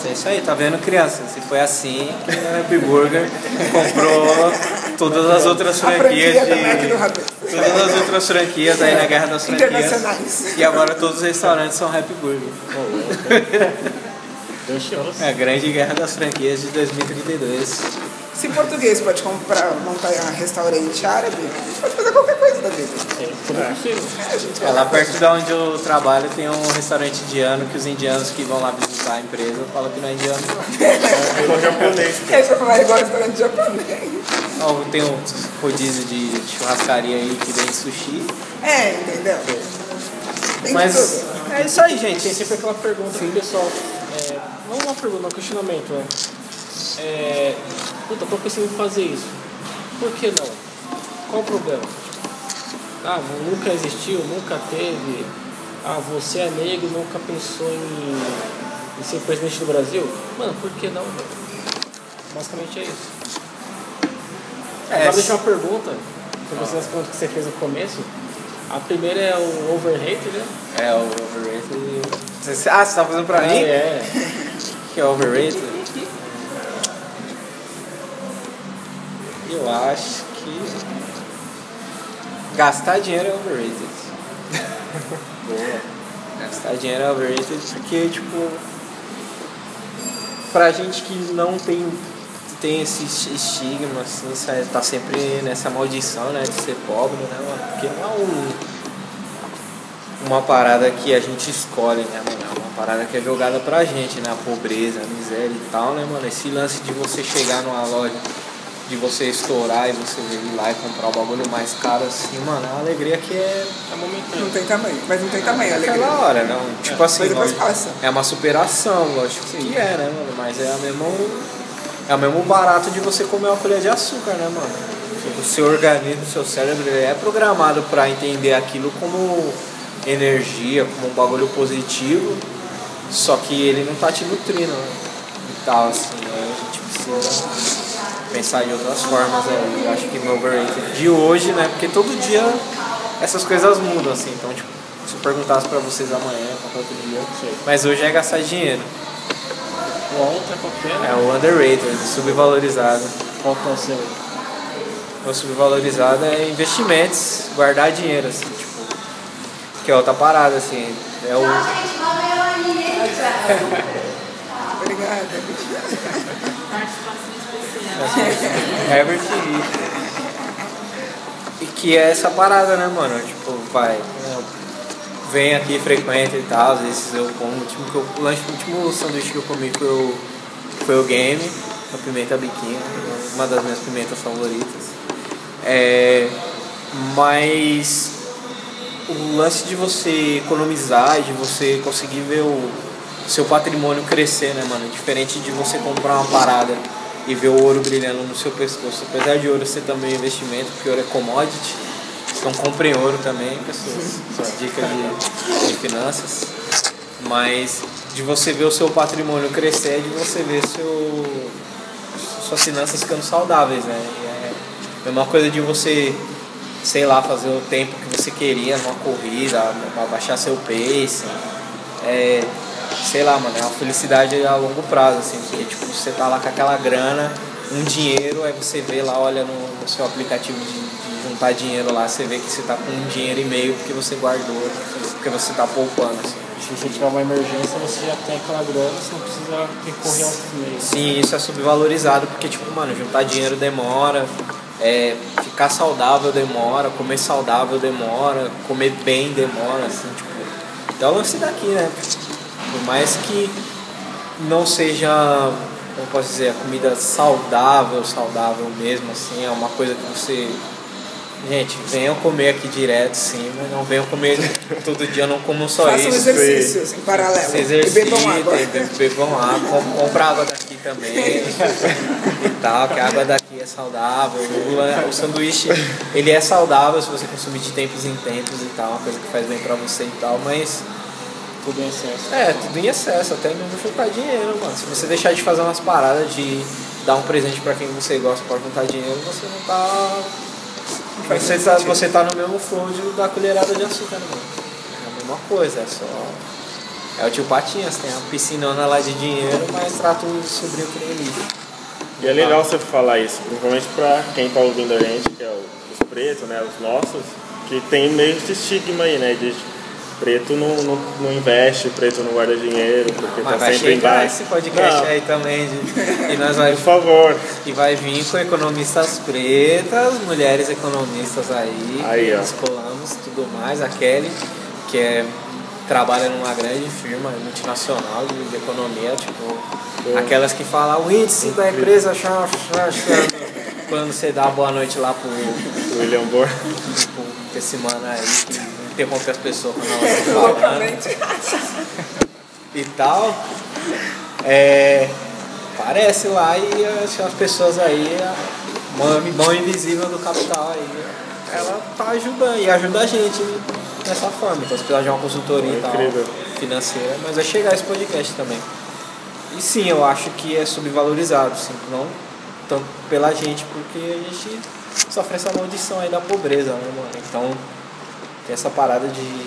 É isso aí, tá vendo, criança? Se foi assim que o Happy Burger comprou todas as outras A franquias de. Todas as outras franquias aí na Guerra das Franquias. Internacionais. E agora todos os restaurantes são Happy Burger. É a grande guerra das franquias de 2032. Se português pode comprar, montar um restaurante árabe, a gente pode fazer qualquer coisa da vida. É, tudo é possível. É, É, lá perto de onde eu trabalho tem um restaurante indiano que os indianos que vão lá visitar a empresa falam que não é indiano. Ficou japonês. É pra falar igual restaurante japonês. Ó, Tem um rodízio de churrascaria aí que vende sushi. É, entendeu? Tem Mas tudo. é isso aí, Tem gente. sempre aquela pergunta que o pessoal. É, não uma pergunta, um questionamento, né? É, puta, tô pensando em fazer isso. Por que não? Qual o problema? Ah, nunca existiu, nunca teve. Ah, você é negro, nunca pensou em, em ser presidente do Brasil? Mano, por que não? Basicamente é isso. É, Agora deixa uma pergunta, com você nas perguntas que você fez no começo. A primeira é o overrated, né? É o overrated. Você- Ah, você tá fazendo pra Ah, mim? É. Que é overrated? Eu acho que gastar dinheiro é overrated. Boa. Gastar dinheiro é overrated porque, tipo, pra gente que não tem, tem esse estigma, assim, sabe, tá sempre nessa maldição, né, de ser pobre, né, mano? Porque não é um, uma parada que a gente escolhe, né, mano? É uma parada que é jogada pra gente, né? A pobreza, a miséria e tal, né, mano? Esse lance de você chegar numa loja, de você estourar e você ir lá e comprar o bagulho mais caro, assim, mano, é uma alegria que é É momentâneo. Não tem tamanho, mas não tem tamanho, alegria. Aquela hora, não. Tipo assim, lógico, passa. é uma superação, lógico que é, né, mano? Mas é a mesmo, é o mesmo barato de você comer uma colher de açúcar, né, mano? O seu organismo, o seu cérebro, ele é programado pra entender aquilo como energia, como um bagulho positivo, só que ele não tá te nutrindo, né? E tal, assim, né? A gente precisa pensar de outras formas aí. Eu acho que meu overrated de hoje, né? Porque todo dia essas coisas mudam, assim. Então, tipo, se eu perguntasse pra vocês amanhã, qualquer outro dia. Mas hoje é gastar dinheiro. O ontem qualquer, É o underrated, subvalorizado. qual que é o seu? O subvalorizado é investimentos, guardar dinheiro, assim, tipo. Que é outra parada, assim. É o. Obrigada. Herbert Lee. E que é essa parada, né, mano? Tipo, vai. né, Vem aqui, frequenta e tal, às vezes eu como. O último, que eu, o lanche- o último sanduíche que eu comi foi o, foi o game, a pimenta biquinho, uma das minhas pimentas favoritas. É, mas o lance de você economizar, de você conseguir ver o seu patrimônio crescer, né, mano? Diferente de você comprar uma parada e ver o ouro brilhando no seu pescoço. Apesar de ouro ser também um investimento, porque ouro é commodity, então comprem ouro também, pessoas. Só dica de, de finanças. Mas de você ver o seu patrimônio crescer, é de você ver seu, suas finanças ficando saudáveis, né? É a mesma coisa de você, sei lá, fazer o tempo que você queria numa corrida, abaixar seu pace. É, sei lá, mano, é uma felicidade a longo prazo, assim, porque tipo, você tá lá com aquela grana, um dinheiro, aí você vê lá, olha no, no seu aplicativo de, de juntar dinheiro lá, você vê que você tá com um dinheiro e meio porque você guardou, porque você tá poupando, assim. Se você tiver uma emergência, você já tem aquela grana, você não precisa recorrer aos meios. Sim, isso é subvalorizado porque, tipo, mano, juntar dinheiro demora, é, ficar saudável demora, comer saudável demora, comer bem demora, assim, tipo. Então o lance daqui, né? Por mais que não seja, como posso dizer, a comida saudável, saudável mesmo, assim, é uma coisa que você. Gente, venham comer aqui direto, sim, mas não venham comer todo dia, não comam só Façam isso. exercícios em paralelo. Se exercitem, bebam água. be- bebam água, compra água daqui também e tal, que a água daqui é saudável. O, o sanduíche, ele é saudável se você consumir de tempos em tempos e tal, uma coisa que faz bem pra você e tal, mas Tudo em excesso. é, tudo em excesso, até mesmo juntar dinheiro, mano. Se você deixar de fazer umas paradas de dar um presente pra quem você gosta pra juntar dinheiro, você não tá. faz Você tá, sentido. você tá no mesmo flow de, da colherada de açúcar, né, mano? É a mesma coisa, é só. É o tio Patinhas, tem a piscinona lá de dinheiro, mas trata o sobrinho que nem lixo. E é legal você falar isso, principalmente pra quem tá ouvindo a gente, que é o- os pretos, né, os nossos, que tem meio esse estigma aí, né, de preto não, não, não investe, preto não guarda dinheiro, porque Mas tá vai sempre embaixo. esse podcast Não, aí também, de, e nós vai, Por favor. e vai vir com economistas pretas, mulheres economistas aí, Aí, ó. descolamos tudo mais, a Kelly, que é, trabalha numa grande firma multinacional de, de economia, tipo, aquelas que falam o índice da empresa, chá, chá, chá", quando você dá boa noite lá pro, William Bor. pro esse mano aí interrompe as pessoas quando elas estão falando e tal. É, aparece lá e as, as pessoas aí, a mão, mão invisível do capital aí, ela tá ajudando e ajuda a gente dessa forma. Então se precisar de uma consultoria e tal, Incrível. financeira, mas vai chegar esse podcast também. E sim, eu acho que é subvalorizado, sim, não tanto pela gente, porque a gente sofre essa maldição aí da pobreza, né, mano? Então tem essa parada de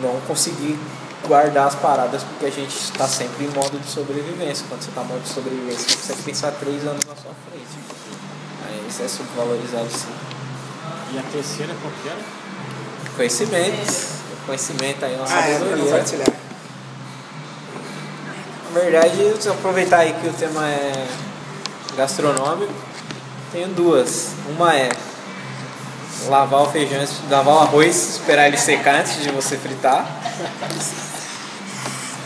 não conseguir guardar as paradas porque a gente está sempre em modo de sobrevivência. Quando você está em modo de sobrevivência, você consegue pensar três anos na sua frente. Aí isso é subvalorizado sim. E a terceira qual que era? Conhecimento. Conhecimento aí, uma Ah, é, sabedoria. compartilhar. Na verdade, se eu aproveitar aí que o tema é gastronômico, tenho duas. Uma é lavar o feijão, lavar o arroz, esperar ele secar antes de você fritar.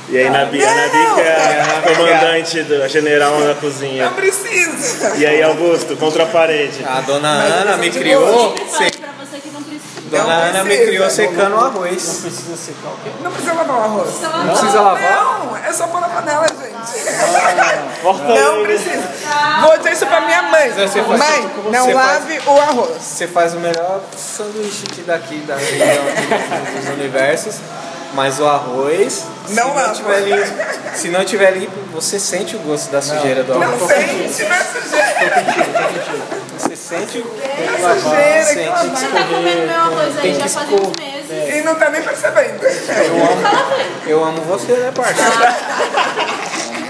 E aí, Nabi, a Nabi que é a comandante, do, a general da cozinha. Não precisa. E aí, Augusto, contra a parede. A dona Ana me criou, boa. Dona Não Ana me criou secando o Não arroz. precisa secar o quê? Não precisa lavar o arroz. Não precisa lavar? Não, é só pôr na panela, gente. Corta Não precisa. Vou dizer isso pra minha mãe. Você faz- Mãe, não você faz- lave o arroz. Você faz o melhor sanduíche aqui daqui da região dos universos, mas o arroz, Não se não lava. tiver limpo, se não tiver limpo, você sente o gosto da sujeira do Não arroz. sente, não é sujeira. Você sente o É lavar, sujeira, que sente. ela Você tá comendo meu arroz aí que já faz uns meses. E não tá nem percebendo. Eu amo, eu amo você, né, parça?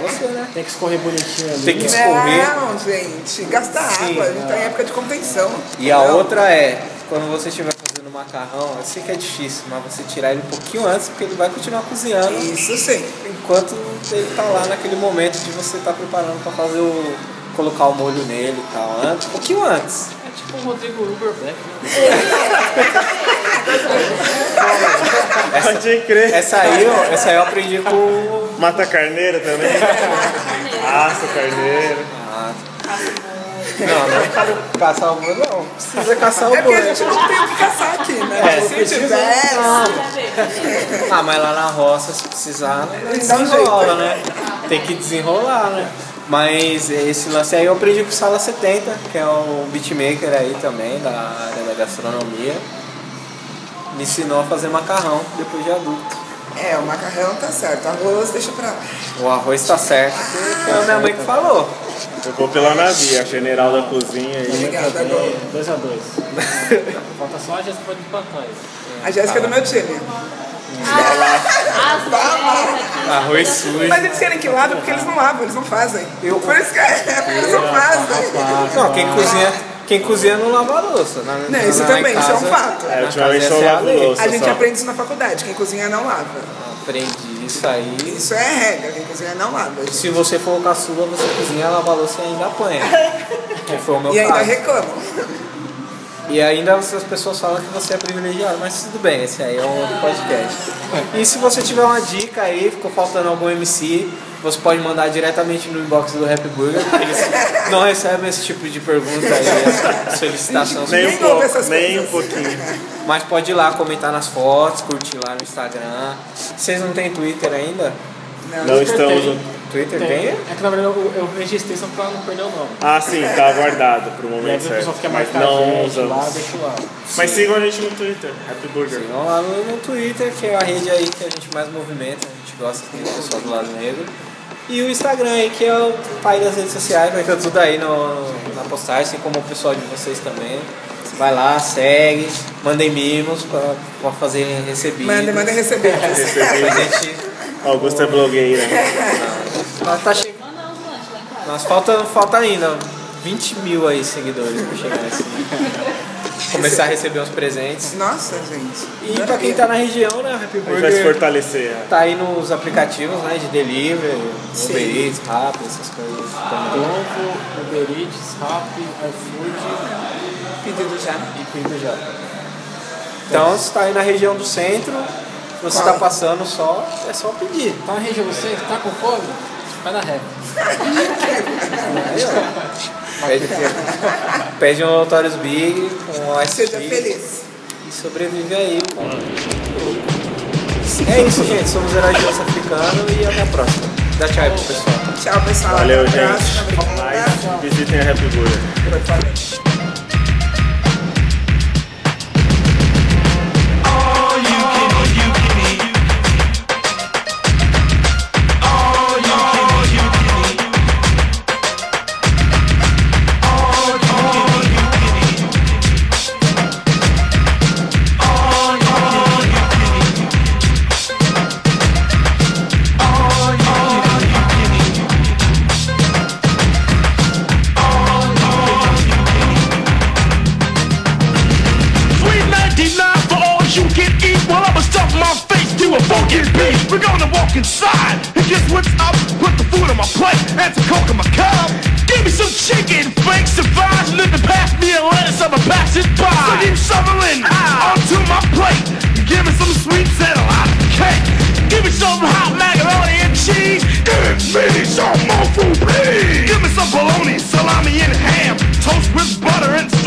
Você, né? Tem que escorrer bonitinho ali. Tem que escorrer. Não, gente, gasta Sim, água. A gente tá em época de contenção. E a outra é, quando você estiver fazendo macarrão, eu sei que é difícil, mas você tirar ele um pouquinho antes, porque ele vai continuar cozinhando. Isso sim. enquanto ele tá lá naquele momento de você estar preparando para fazer o colocar o molho nele e tal, antes, um pouquinho antes. É tipo o Rodrigo Uber Black, né? Pode crer. Essa aí, eu, essa aí eu aprendi com o- Mata carneiro também. Assa carneiro. ah, não, não caçar o boi não, precisa caçar o É porque a boi. gente não tem o que caçar aqui, né? É, Se precisa- tivesse. Ah, mas lá na roça, se precisar, né, desenrola, né? Tem que desenrolar, né? Mas esse lance aí eu aprendi com o Sala 70, que é um beatmaker aí também, da área da gastronomia. Me ensinou a fazer macarrão depois de adulto. É, o macarrão tá certo. Arroz deixa pra. O arroz tá certo, que é a minha mãe que falou. Eu vou pela Nabi, a general da cozinha aí. Obrigada, Gol. 2 a 2 Falta só a Jéssica de batalha. A Jéssica é do meu time. Aqui. Arroz sujo. Mas eles querem que lave porque eles não lavam, eles não fazem. Eu- Por isso que é, porque eles não fazem. Não, quem cozinha, quem cozinha não lava a louça. Na, Não, isso na- também, em isso é um casa- fato. É, ultimamente casa a lavo louça A gente só. aprende isso na faculdade, quem cozinha não lava. Aprendi isso aí. Isso é regra, quem cozinha não lava. gente. Se você for o caçula, você cozinha, lava a louça e ainda apanha. Que foi o meu E ainda caso. E ainda as pessoas falam que você é privilegiado, mas tudo bem, esse aí é um outro podcast. E se você tiver uma dica aí, ficou faltando algum MC, você pode mandar diretamente no inbox do Happy Burger, porque eles não recebem esse tipo de pergunta aí, essa solicitação. Nem um pouco, essas nem um pouquinho. Mas pode ir lá comentar nas fotos, curtir lá no Instagram. Vocês não têm Twitter ainda? Não estamos no... Twitter Tem. tem? É que na verdade eu, eu registrei só pra não perder o nome. Ah, sim, tá guardado pro E aí momento o certo. pessoal a não gente lá, usamos. deixa lá. Mas sigam a gente no Twitter, Happy Burger. Sigam lá no, no Twitter, que é a rede aí que a gente mais movimenta, a gente gosta do pessoal do lado negro. E o Instagram aí, que é o pai das redes sociais, vai ter tudo aí no, na postagem, assim como o pessoal de vocês também. Vai lá, segue, mandem mimos pra, pra fazerem recebidos. Manda, manda receber. Pra gente. Augusto é blogueira. Nós tá chegando. Falta, falta ainda 20 mil aí seguidores pra chegar nesse. Começar a receber uns presentes. Nossa, gente. E pra quem tá na região, né, Happy gente vai se Burger fortalecer. tá aí nos aplicativos né, de delivery, Sim. Uber Eats, Rappi, essas coisas. Glovo, Uber Eats, Rappi, iFood Pedido já. e Pedido Já. Então, se tá aí na região do centro, se você Qual? tá passando só, é só pedir. Tá na região você? Tá com fome? Vai na ó. Pede, pede um Notorious Big com um Ice Seja feliz. e sobrevive aí. É isso, gente. Somos heróis de dança africano e até a próxima. Dá tchau aí pro pessoal. Tchau, pessoal. Valeu, gente. visitem a Happy Burger. my plate, add some coke in my cup. Give me some chicken, fake survive Living past me and lettuce of a passage by. So you shoveling ah. onto my plate. Give me some sweets and a lot of cake. Give me some hot macaroni and cheese. Give me some more food, please. Give me some bologna, salami, and ham, toast with butter and